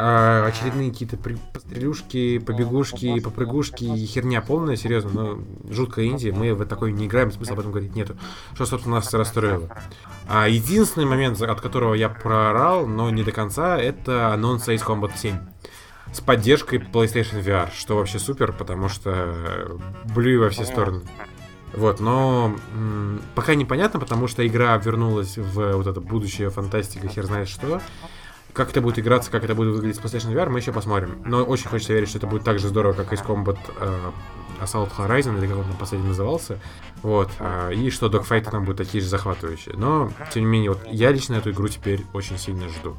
а, очередные какие-то при- пострелюшки, побегушки, попрыгушки, и херня полная, серьезно, но жуткая инди, мы в такой не играем, смысла об этом говорить нету. Что, собственно, нас расстроило. А единственный момент, от которого я проорал, но не до конца, это анонс Ace Combat 7 с поддержкой PlayStation VR, что вообще супер, потому что э, блюй во все стороны. Вот, но м, пока непонятно, потому что игра вернулась в вот это будущее фантастика, хер знает что. Как это будет играться, как это будет выглядеть с PlayStation VR, мы еще посмотрим. Но очень хочется верить, что это будет так же здорово, как Ace Combat э, Assault Horizon, или как он там последний назывался. Вот. а, и что докфайты там будут такие же захватывающие. Но, тем не менее, вот я лично эту игру теперь очень сильно жду.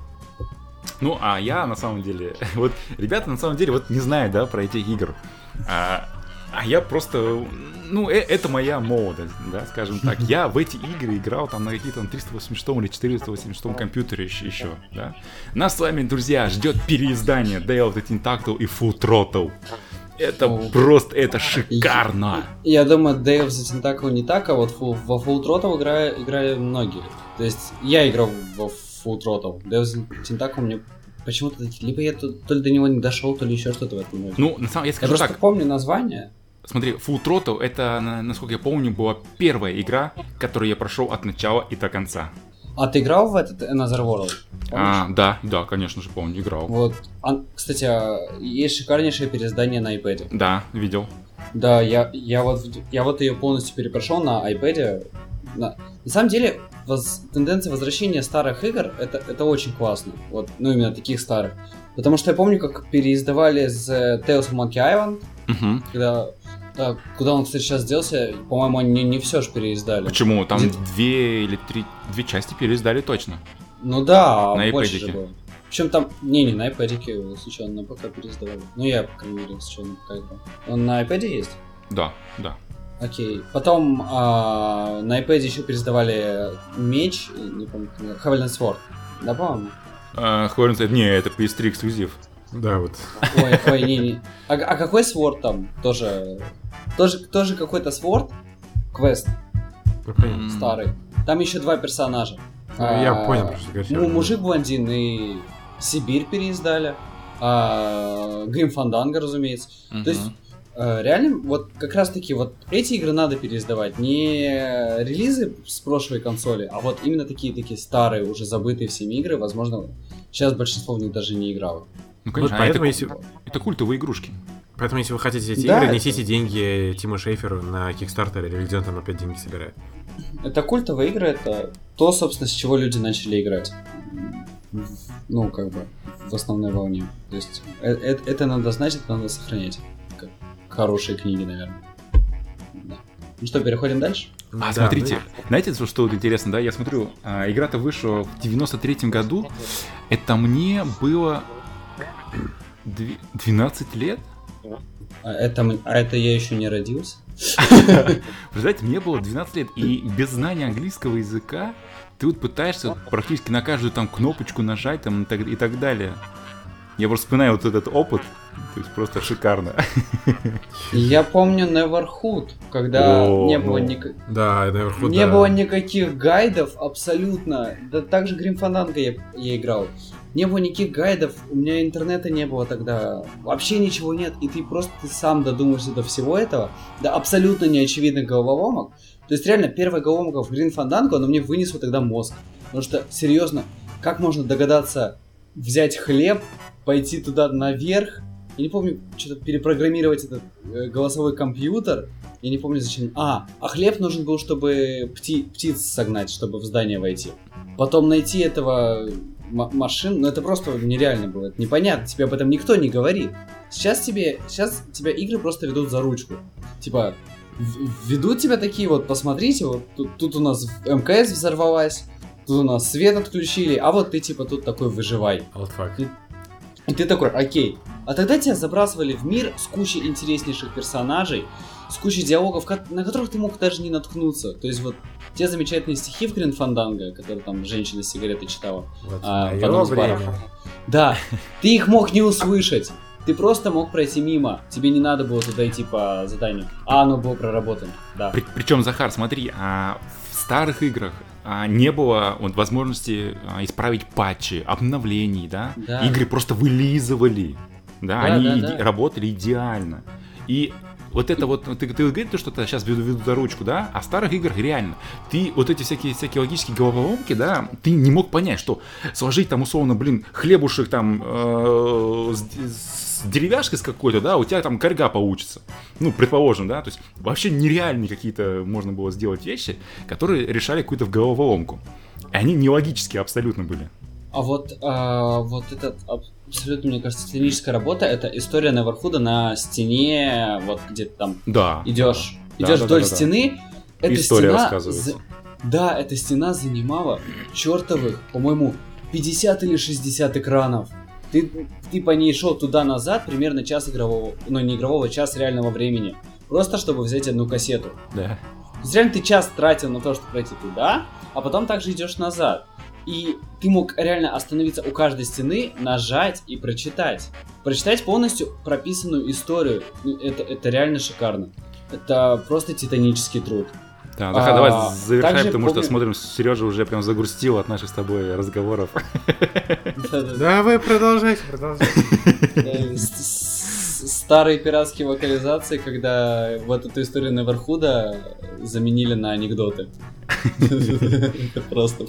Ну, а я на самом деле, вот ребята на самом деле вот не знают, да, про этих игр. А, а я просто, ну, э- это моя молодость, да, скажем так. Я в эти игры играл там на какие-то 386 или 486 компьютере еще, да. Нас с вами, друзья, ждет переиздание of the Tentacle и Full Throttle. Это О. просто, это шикарно. я думаю, Day of the Tentacle не так, а вот во Full Throttle играли, играли многие. То есть я играл во Full Throttle. The Tentacle мне почему-то... Либо я тут- то ли до него не дошел, то ли еще что-то в этом роде. Ну, на самом я я скажу просто так, помню название. Смотри, Full Throttle это, на- насколько я помню, была первая игра, которую я прошел от начала и до конца. А ты играл в этот Another World? Помнишь? А, да, да, конечно же, помню, играл. Вот. А, кстати, а, есть шикарнейшее переиздание на iPad. Да, видел. Да, я, я, вот, я вот ее полностью перепрошел на iPad. На, на самом деле, воз, тенденция возвращения старых игр это, это очень классно. Вот, ну, именно таких старых. Потому что я помню, как переиздавали с Tales of Monkey Island, Мгм. когда. Да, куда он, кстати, сейчас делся, по-моему, они не, не все же переиздали. Почему? Там Где- две или три, две части переиздали точно. Ну да, На было. Причем там, не-не, на iPad случайно на ПК переиздавали. Ну я, по крайней мере, случайно на ПК играл. Он на iPad есть? Да, да. Окей. Потом а, на iPad еще переиздавали меч, не помню, Heavenly Sword. Да, по-моему? А, говорит, не, это PS3 эксклюзив. Да, вот. Ой, ой, не-не. А, а какой Sword там? Тоже, тоже, тоже какой-то Sword? Квест. М. старый. Там еще два персонажа. Ну, я А, понял, что говоришь. Ну, мужик-блондин и Сибирь переиздали. А, Грим Фанданга, разумеется. То есть, реально, вот как раз таки, вот эти игры надо переиздавать. Не релизы с прошлой консоли, а вот именно такие такие старые, уже забытые всеми игры. Возможно, сейчас большинство в них даже не играло. Ну, Вот конечно, а поэтому, это, если, это культовые игрушки. поэтому, если вы хотите эти Да, игры, это- несите деньги Тиму Шейферу на Kickstarter или где он там опять деньги собирает. Это культовые игры, это то, собственно, с чего люди начали играть. Ну, как бы, в основной волне. То есть, э- э- это надо знать, это надо сохранять. Хорошие книги, наверное. Да. Ну что, переходим дальше? А, Да, смотрите, ну, знаете, что, что вот интересно, да? Я смотрю, а, игра-то вышла в 93-м году. Это мне было дви- 12 лет? А это, а это я еще не родился? Представляете, мне было 12 лет, и без знания английского языка ты вот пытаешься практически на каждую там кнопочку нажать там и так далее. Я просто вспоминаю вот этот опыт, то есть просто шикарно. Я помню Neverhood, когда О, не было ну. ник- Да, наверху, не да. было никаких гайдов абсолютно. Да также Грим Фанданго я, я играл. Не было никаких гайдов, у меня интернета не было тогда, вообще ничего нет, и ты просто ты сам додумаешься до всего этого, до абсолютно неочевидных головоломок. То есть реально первая головоломка в Грин Фанданго, она мне вынесла тогда мозг. Потому что, серьезно, как можно догадаться взять хлеб, пойти туда наверх, я не помню, что-то перепрограммировать этот э, голосовой компьютер, я не помню зачем. А, а хлеб нужен был, чтобы пти- птиц согнать, чтобы в здание войти. Потом найти этого машин, ну это просто нереально было, это непонятно, тебе об этом никто не говорит. Сейчас тебе, сейчас тебя игры просто ведут за ручку. Типа, ведут тебя такие вот, посмотрите, вот тут, тут у нас МКС взорвалась, тут у нас свет отключили, а вот ты типа тут такой выживай. Алтфак. И ты такой, окей. А тогда тебя забрасывали в мир с кучей интереснейших персонажей, с кучей диалогов, на которых ты мог даже не наткнуться. То есть вот те замечательные стихи в Грин Фанданго, которые там женщина с сигаретой читала. Вот, А, потом с. Да, ты их мог не услышать. Ты просто мог пройти мимо. Тебе не надо было туда идти по заданию. А оно было проработано. Да. причем, Захар, смотри, а в старых играх не было вот, возможности а, исправить патчи, обновлений, да? Да. Игры просто вылизывали, да, Да, они да, да. работали идеально. И вот это вот, ты, ты говоришь, что то сейчас веду, веду за ручку, да, а в старых играх реально, ты вот эти всякие, всякие логические головоломки, да, ты не мог понять, что сложить там условно, блин, хлебушек там э, с, с деревяшкой с какой-то, да, у тебя там корга получится. Ну, предположим, да, то есть вообще нереальные какие-то можно было сделать вещи, которые решали какую-то головоломку. И они нелогические абсолютно были. А вот, а, вот этот абсолютно, мне кажется, клиническая работа, это история Неверхуда на стене, вот где ты там Да. идешь, Да, идешь да, вдоль да, да, да. стены. Эта История стена рассказывается. за- Да, эта стена занимала чертовых, по-моему, 50 или 60 экранов. Ты, ты по ней шел туда-назад примерно час игрового, ну не игрового, час реального времени. Просто чтобы взять одну кассету. Да. То есть реально ты час тратил на то, чтобы пройти туда, а потом также идешь назад. И ты мог реально остановиться у каждой стены, нажать и прочитать. Прочитать полностью прописанную историю. Ну, Это, это реально шикарно. Это просто титанический труд. Да, Захар, А, давай завершаем, также потому что помню- смотрим, Сережа уже прям загрустил от наших с тобой разговоров. Давай продолжайте, продолжайте. Э, Старые пиратские вокализации, когда вот эту историю Неверхуда заменили на анекдоты. Это просто...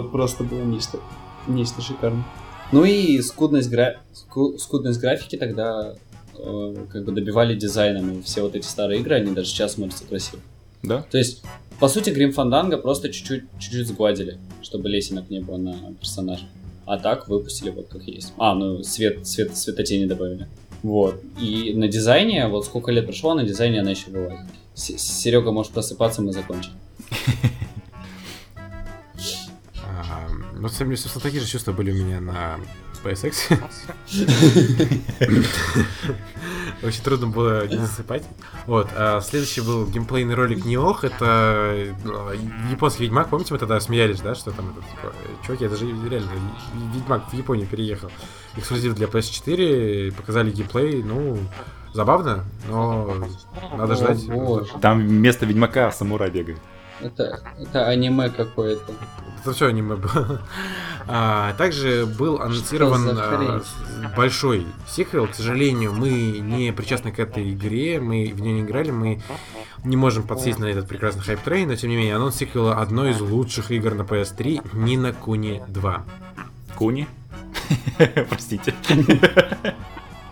про- Просто было нечто. Нечто шикарное. Ну и скудность, гра... ску- скудность графики тогда э, как бы добивали дизайном, и все вот эти старые игры, они даже сейчас смотрятся красиво. Да? То есть, по сути, Грим Фанданга просто чуть-чуть, чуть-чуть сгладили, чтобы лесенок не было на персонажа. А так выпустили вот как есть. А, ну свет, свет, светотени добавили. Вот. И на дизайне, вот сколько лет прошло, на дизайне она еще была. С- Серега может просыпаться, мы закончим. Ну, с- собственно, такие же чувства были у меня на SpaceX. Очень трудно было не засыпать. Вот, а следующий был геймплейный ролик Неох. Это э, японский Ведьмак. Помните, мы тогда смеялись, да, что там этот, типа, чуваки, это же реально Ведьмак в Японию переехал. Эксклюзив для PS4. Показали геймплей, ну, забавно, но надо ждать. Там вместо Ведьмака самурай бегает. Это, это аниме какое-то. Это все аниме было. А, также был анонсирован а, большой сиквел. К сожалению, мы не причастны к этой игре, мы в нее не играли, мы не можем подсесть на этот прекрасный hype train, но тем не менее, анонс сиквела одной из лучших игр на PS3 Ni no Kuni 2. Куни? Простите.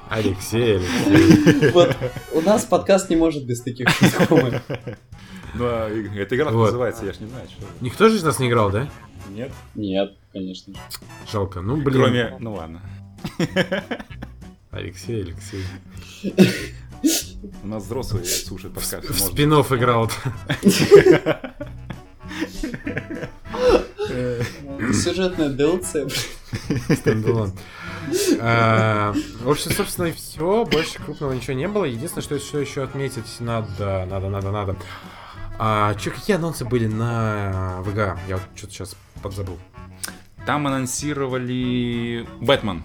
Алексей, Алексей. Вот у нас подкаст не может без таких шуток. Ну, а и- эта игра Вот. называется, я ж не знаю, что. Никто же из нас не играл, да? Нет? Нет, конечно. Жалко. Ну, блин. Кроме... Ну ладно. Алексей, Алексей. У нас взрослые слушают подкаст. В можно. спин играл. Сюжетная DLC. Стендалон. А, В общем, собственно, и все. Больше крупного ничего не было. Единственное, что, что еще отметить надо, надо, надо, надо. А, че, какие анонсы были на ВГА? Я вот что-то сейчас подзабыл. Там анонсировали Бэтмен,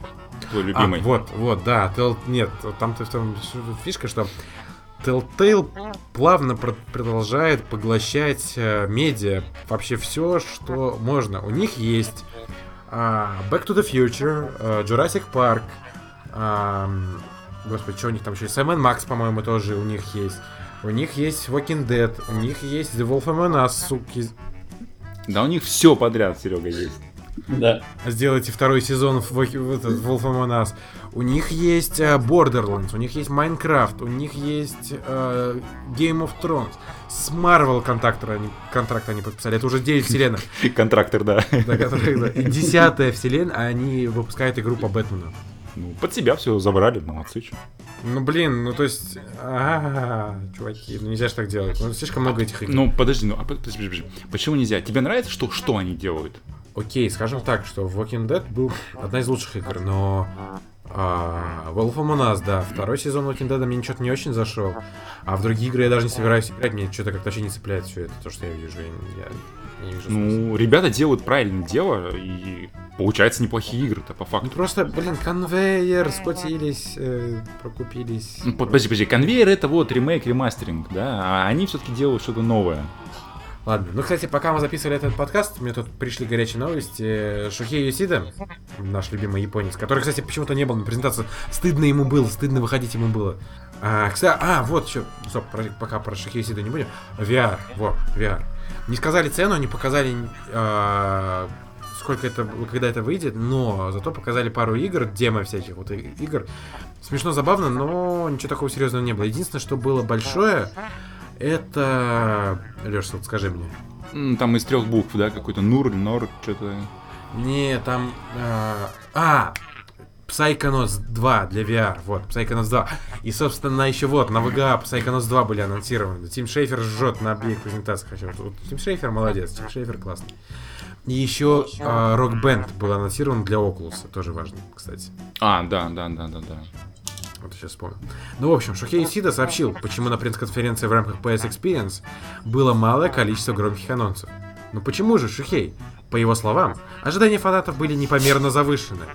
твой А, любимый. вот, вот, да. Tell- Нет, там-то в том фишка, что Telltale плавно про- продолжает поглощать э, медиа, вообще все, что можно. У них есть а, Back to the Future, э, Jurassic Park, ам, господи, что у них там еще? Sam Max, по-моему, тоже у них есть. У них есть Walking Dead, у них есть The Wolf Among Us, суки. Да у них все подряд, Серега, есть. Да. Сделайте второй сезон в, в этот, Wolf Among Us. У них есть э, Borderlands, у них есть Minecraft, у них есть э, Game of Thrones. С Marvel контракт они, контракт они подписали. Это уже 9 вселенных. Контрактор, да. до которых, да. И десятая вселенная, а они выпускают игру по Бэтмену. Ну, под себя все забрали, молодцы, чё. Ну блин, ну то есть, а, чуваки, ну нельзя же так делать. Ну слишком много этих игр. Ну, подожди, ну, а под- подожди, подожди. Почему нельзя? Тебе нравится, что, что они делают? Окей, скажем так, что Walking Dead был одна из лучших игр, но а, Wolf Among Us, да, второй сезон Walking Dead мне ничего не очень зашел, а в другие игры я даже не собираюсь играть, мне что-то как-то вообще не цепляет все это, то, что я вижу, я, я- я не вижу смысла. Ну, ребята делают правильное дело, и получается неплохие игры-то, по Ну факту. просто, блин, конвейер, скотились, э, прокупились. Ну, под- Подожди, подожди, конвейер это вот ремейк, ремастеринг, да, а они все-таки делают что-то новое. Ладно, ну, кстати, пока мы записывали этот подкаст, мне тут пришли горячие новости. Шухей Юсида, наш любимый японец, который, кстати, почему-то не был на презентации. Стыдно ему было, стыдно выходить ему было. А, кстати, а, вот еще, стоп, пока про Шухей Юсида не будем. VR, вот, VR. Не сказали цену, не показали, а, сколько это, когда это выйдет, но зато показали пару игр, демо всяких вот игр. Смешно, забавно, но ничего такого серьезного не было. Единственное, что было большое, это... Леш, вот скажи мне. Там из трех букв, да, какой-то Нур, Нор, что-то. Не, там... э, А! Psychonauts 2 для VR, вот, Psychonauts 2. И, собственно, еще вот, на VGA Psychonauts 2 были анонсированы. Тим Шейфер жжет на обеих презентациях. Хочу. Вот, Тим Шейфер молодец, Тим Шейфер классный. И еще Рок Бенд был анонсирован для Oculus, тоже важно, кстати. А, да, да, да, да, да. Вот сейчас вспомнил. Ну, в общем, Шухей Сида сообщил, почему на пресс-конференции в рамках PS Experience было малое количество громких анонсов. Ну почему же, Шухей? По его словам, ожидания фанатов были непомерно завышены.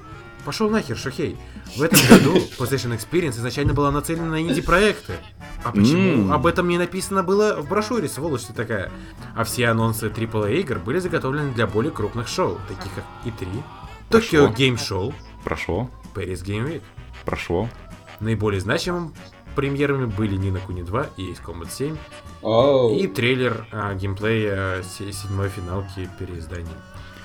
Пошел нахер, Шухей. В этом году PlayStation Experience изначально была нацелена на инди-проекты. А почему? М. Об этом не написано было в брошюре, сволочь ты такая. А все анонсы AAA игр были заготовлены для более крупных шоу, таких как E3, Tokyo. Game Show, Прошло, Paris Game Week. прошло. Наиболее значимым премьерами были Нина Куни 2 и Ace Combat 7, Оу. и трейлер а, геймплея се- седьмой финалки переиздания.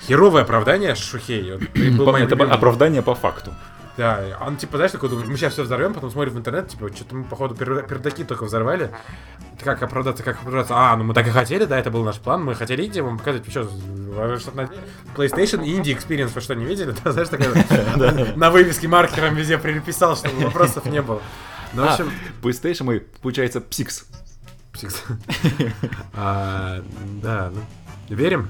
Херовое оправдание, Шухей. вот Это оправдание по факту. Да, он типа, знаешь, такой думает, мы сейчас все взорвем, потом смотрим в интернет, типа, что-то мы, походу, пер- пердаки только взорвали. Как оправдаться, как оправдаться? А, ну мы так и хотели, да, это был наш план, мы хотели идти, вам показать, что, PlayStation Indie Experience, вы что, не видели? Да, знаешь, такая, на вывеске маркером везде приписал, чтобы вопросов не было. Ну, в А, общем, PlayStation мы, получается, Psix. Псикс. А, Да, ну, верим?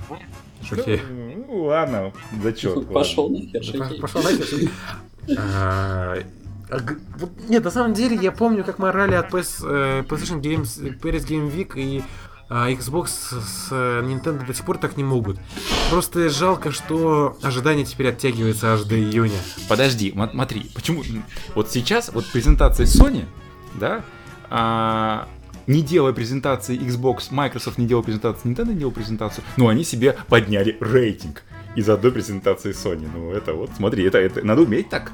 Шухей. Ну, ладно, зачет. Пошел нахер, Шахей. Пошел нахер. А, а Нет, на самом деле я помню, как мы орали от PS, э, PlayStation Games, Paris Game Week и а, Xbox с Nintendo до сих пор так не могут. Просто жалко, что ожидание теперь оттягивается аж до июня. Подожди, мо- смотри, почему... Вот сейчас, вот презентация Sony, да, а, не делая презентации Xbox, Microsoft не делала презентацию, Nintendo не делала презентацию, но они себе подняли рейтинг из одной презентации Sony. Ну, это вот, смотри, это, это надо уметь так.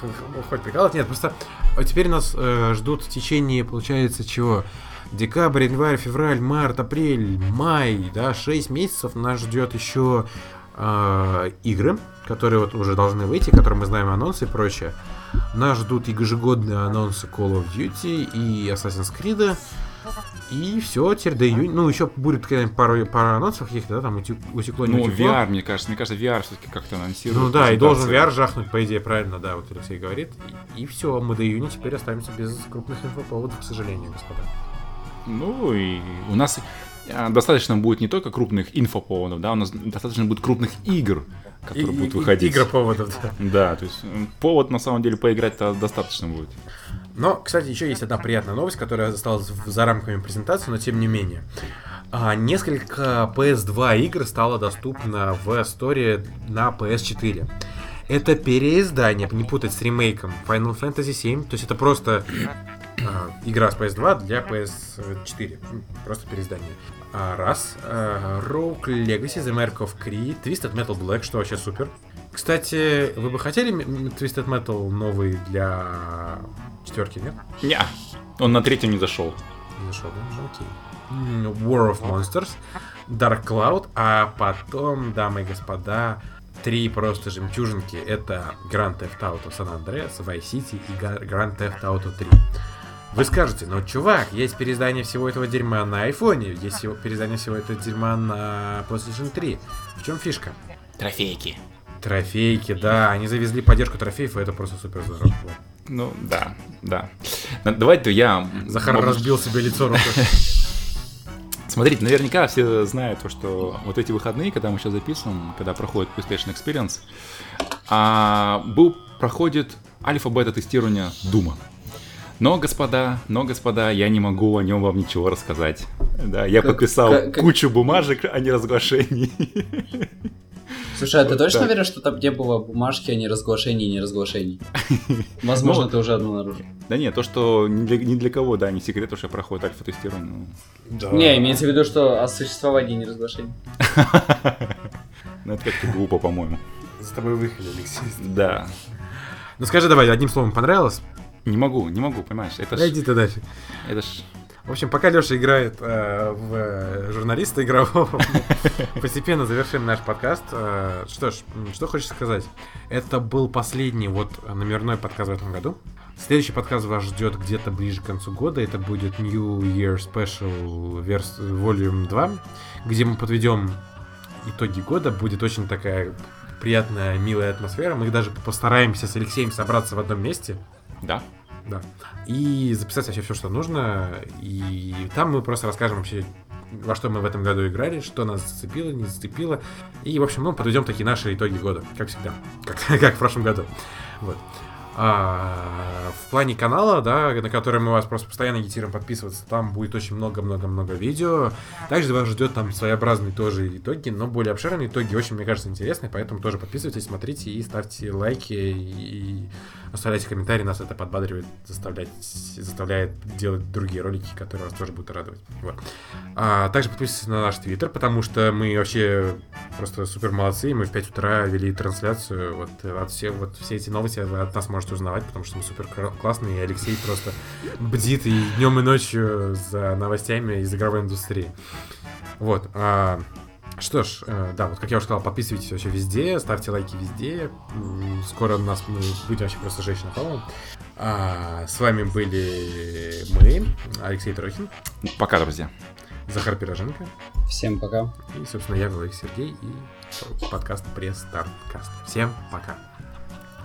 Х- Хоть прикалывать, нет, просто а теперь нас э, ждут в течение, получается, чего? Декабрь, январь, февраль, март, апрель, май, да, 6 месяцев нас ждет еще э, игры, которые вот уже должны выйти, которые мы знаем анонсы и прочее. Нас ждут ежегодные анонсы Call of Duty и Assassin's Creed. И все, теперь до июня. Ну, еще будет пару, пару анонсов каких-то, да, там утек- утекло, не Ну, утекло. VR, мне кажется, мне кажется, VR все-таки как-то анонсирует. Ну да, и должен. VR жахнуть, по идее, правильно, да, вот Алексей говорит. И, все, мы до июня теперь останемся без крупных инфоповодов, к сожалению, господа. Ну и у нас а, достаточно будет не только крупных инфоповодов, да, у нас достаточно будет крупных игр, которые И- будут и- выходить. Игроповодов, да. Да, то есть повод на самом деле поиграть-то достаточно будет. Но, кстати, еще есть одна приятная новость, которая осталась за рамками презентации, но тем не менее. А, несколько PS2 игр стало доступно в Store на PS4. Это переиздание, не путать с ремейком Final Fantasy VII. То есть это просто а, игра с PS2 для PS4. М, Просто переиздание. А, раз. А, Rogue Legacy, The Mark of Cree, Twisted Metal Black, что вообще супер. Кстати, вы бы хотели Twisted Metal новый для четверки, нет? Не, он на третьем не зашел. Не зашел, да? Ну, окей. War of Monsters, Dark Cloud, а потом, дамы и господа, три просто жемчужинки. Это Grand Theft Auto San Andreas, Vice City и Grand Theft Auto 3. Вы скажете, ну, чувак, есть переиздание всего этого дерьма на айфоне, есть переиздание всего этого дерьма на PlayStation 3. В чем фишка? Трофейки. Трофейки, да, они завезли поддержку трофеев, и это просто супер здорово. Ну, да, да. Давайте я... Захар могу- разбил себе лицо рукой. Смотрите, наверняка все знают то, что вот эти выходные, когда мы сейчас записываем, когда проходит PlayStation Experience, а, был, проходит альфа-бета тестирование Дума. Но, господа, но, господа, я не могу о нем вам ничего рассказать. Да, я Как- подписал как- как- кучу бумажек о неразглашении. Слушай, а ты Вот точно так. веришь, что там не было бумажки о неразглашении и неразглашении? Возможно, Ну, ты уже одну нарушил. Да нет, то, что ни для, ни для кого, да, не секрет, то, что проходит альфа-тестирование. ну, Не, имеется в виду, что о существовании неразглашения. Ну, это как-то глупо, по-моему. За тобой выехали, Алексей. Да. Ну скажи давай, одним словом, понравилось? Не могу, не могу, понимаешь? Это Да ж, иди ты дальше. это ж В общем, пока Леша играет э, в э, журналиста игрового, постепенно завершим наш подкаст. Э, что ж, что хочешь сказать? Это был последний вот номерной подкаст в этом году. Следующий подкаст вас ждет где-то ближе к концу года. Это будет New Year Special верс- Volume 2, где мы подведем итоги года. Будет очень такая приятная, милая атмосфера. Мы даже постараемся с Алексеем собраться в одном месте. Да. Да. И записать вообще все, что нужно. И там мы просто расскажем вообще, во что мы в этом году играли, что нас зацепило, не зацепило. И, в общем, ну, подведем такие наши итоги года, как всегда. Как, как в прошлом году. Вот. А, в плане канала, да, на который мы вас просто постоянно агитируем подписываться, там будет очень много-много-много видео. Также вас ждет там своеобразные тоже итоги, но более обширные итоги, очень, мне кажется, интересные, поэтому тоже подписывайтесь, смотрите и ставьте лайки и оставляйте комментарии, нас это подбадривает, заставлять, заставляет делать другие ролики, которые вас тоже будут радовать. Вот. А также подписывайтесь на наш твиттер, потому что мы вообще просто супер молодцы, мы в 5 утра вели трансляцию, вот от всех, вот все эти новости вы от нас можете узнавать, потому что мы супер классные, и Алексей просто бдит и днем и ночью за новостями из игровой индустрии. Вот. а, Что ж, э, да, вот как я уже сказал, подписывайтесь вообще везде, ставьте лайки везде. Скоро у нас мы будем вообще просто жечь на полу. А, с вами были мы, Алексей Трохин, Пока, друзья. Захар Пироженко Всем пока. и, собственно, я, Владимир Сергей и подкаст Пресс-Старткаст. Всем пока.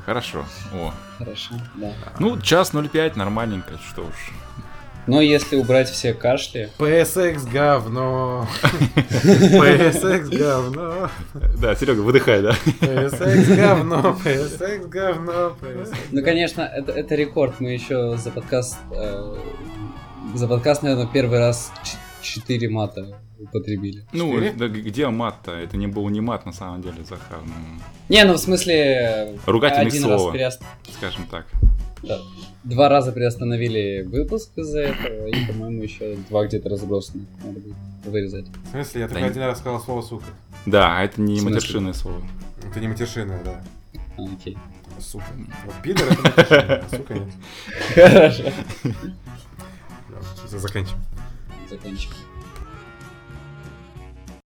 Хорошо. О. Хорошо, да. Ну, час 05, нормальненько, что уж. Но если убрать все кашли, PSX говно. PSX говно. Да, Серега, выдыхай, да? PSX говно. PSX говно. PSX. Ну, конечно, это, это рекорд. Мы еще за подкаст... э, за подкаст, наверное, первый раз 4 мата употребили. Ну, Четыре? да где мат-то? Это не был не мат, на самом деле, Захар. Ну, Не, ну в смысле... Слово. раз переост- скажем так. Да, Два раза приостановили выпуск из-за этого, и, по-моему, еще два где-то разбросаны. Надо будет вырезать. В смысле, я Да только не- один раз сказал слово сука. Да, а это не матершинное слово. Это не матершинное, да. А, окей. Сука. Вот пидор это матершинное, а сука нет. Хорошо. Да, Заканчиваем. Закончим.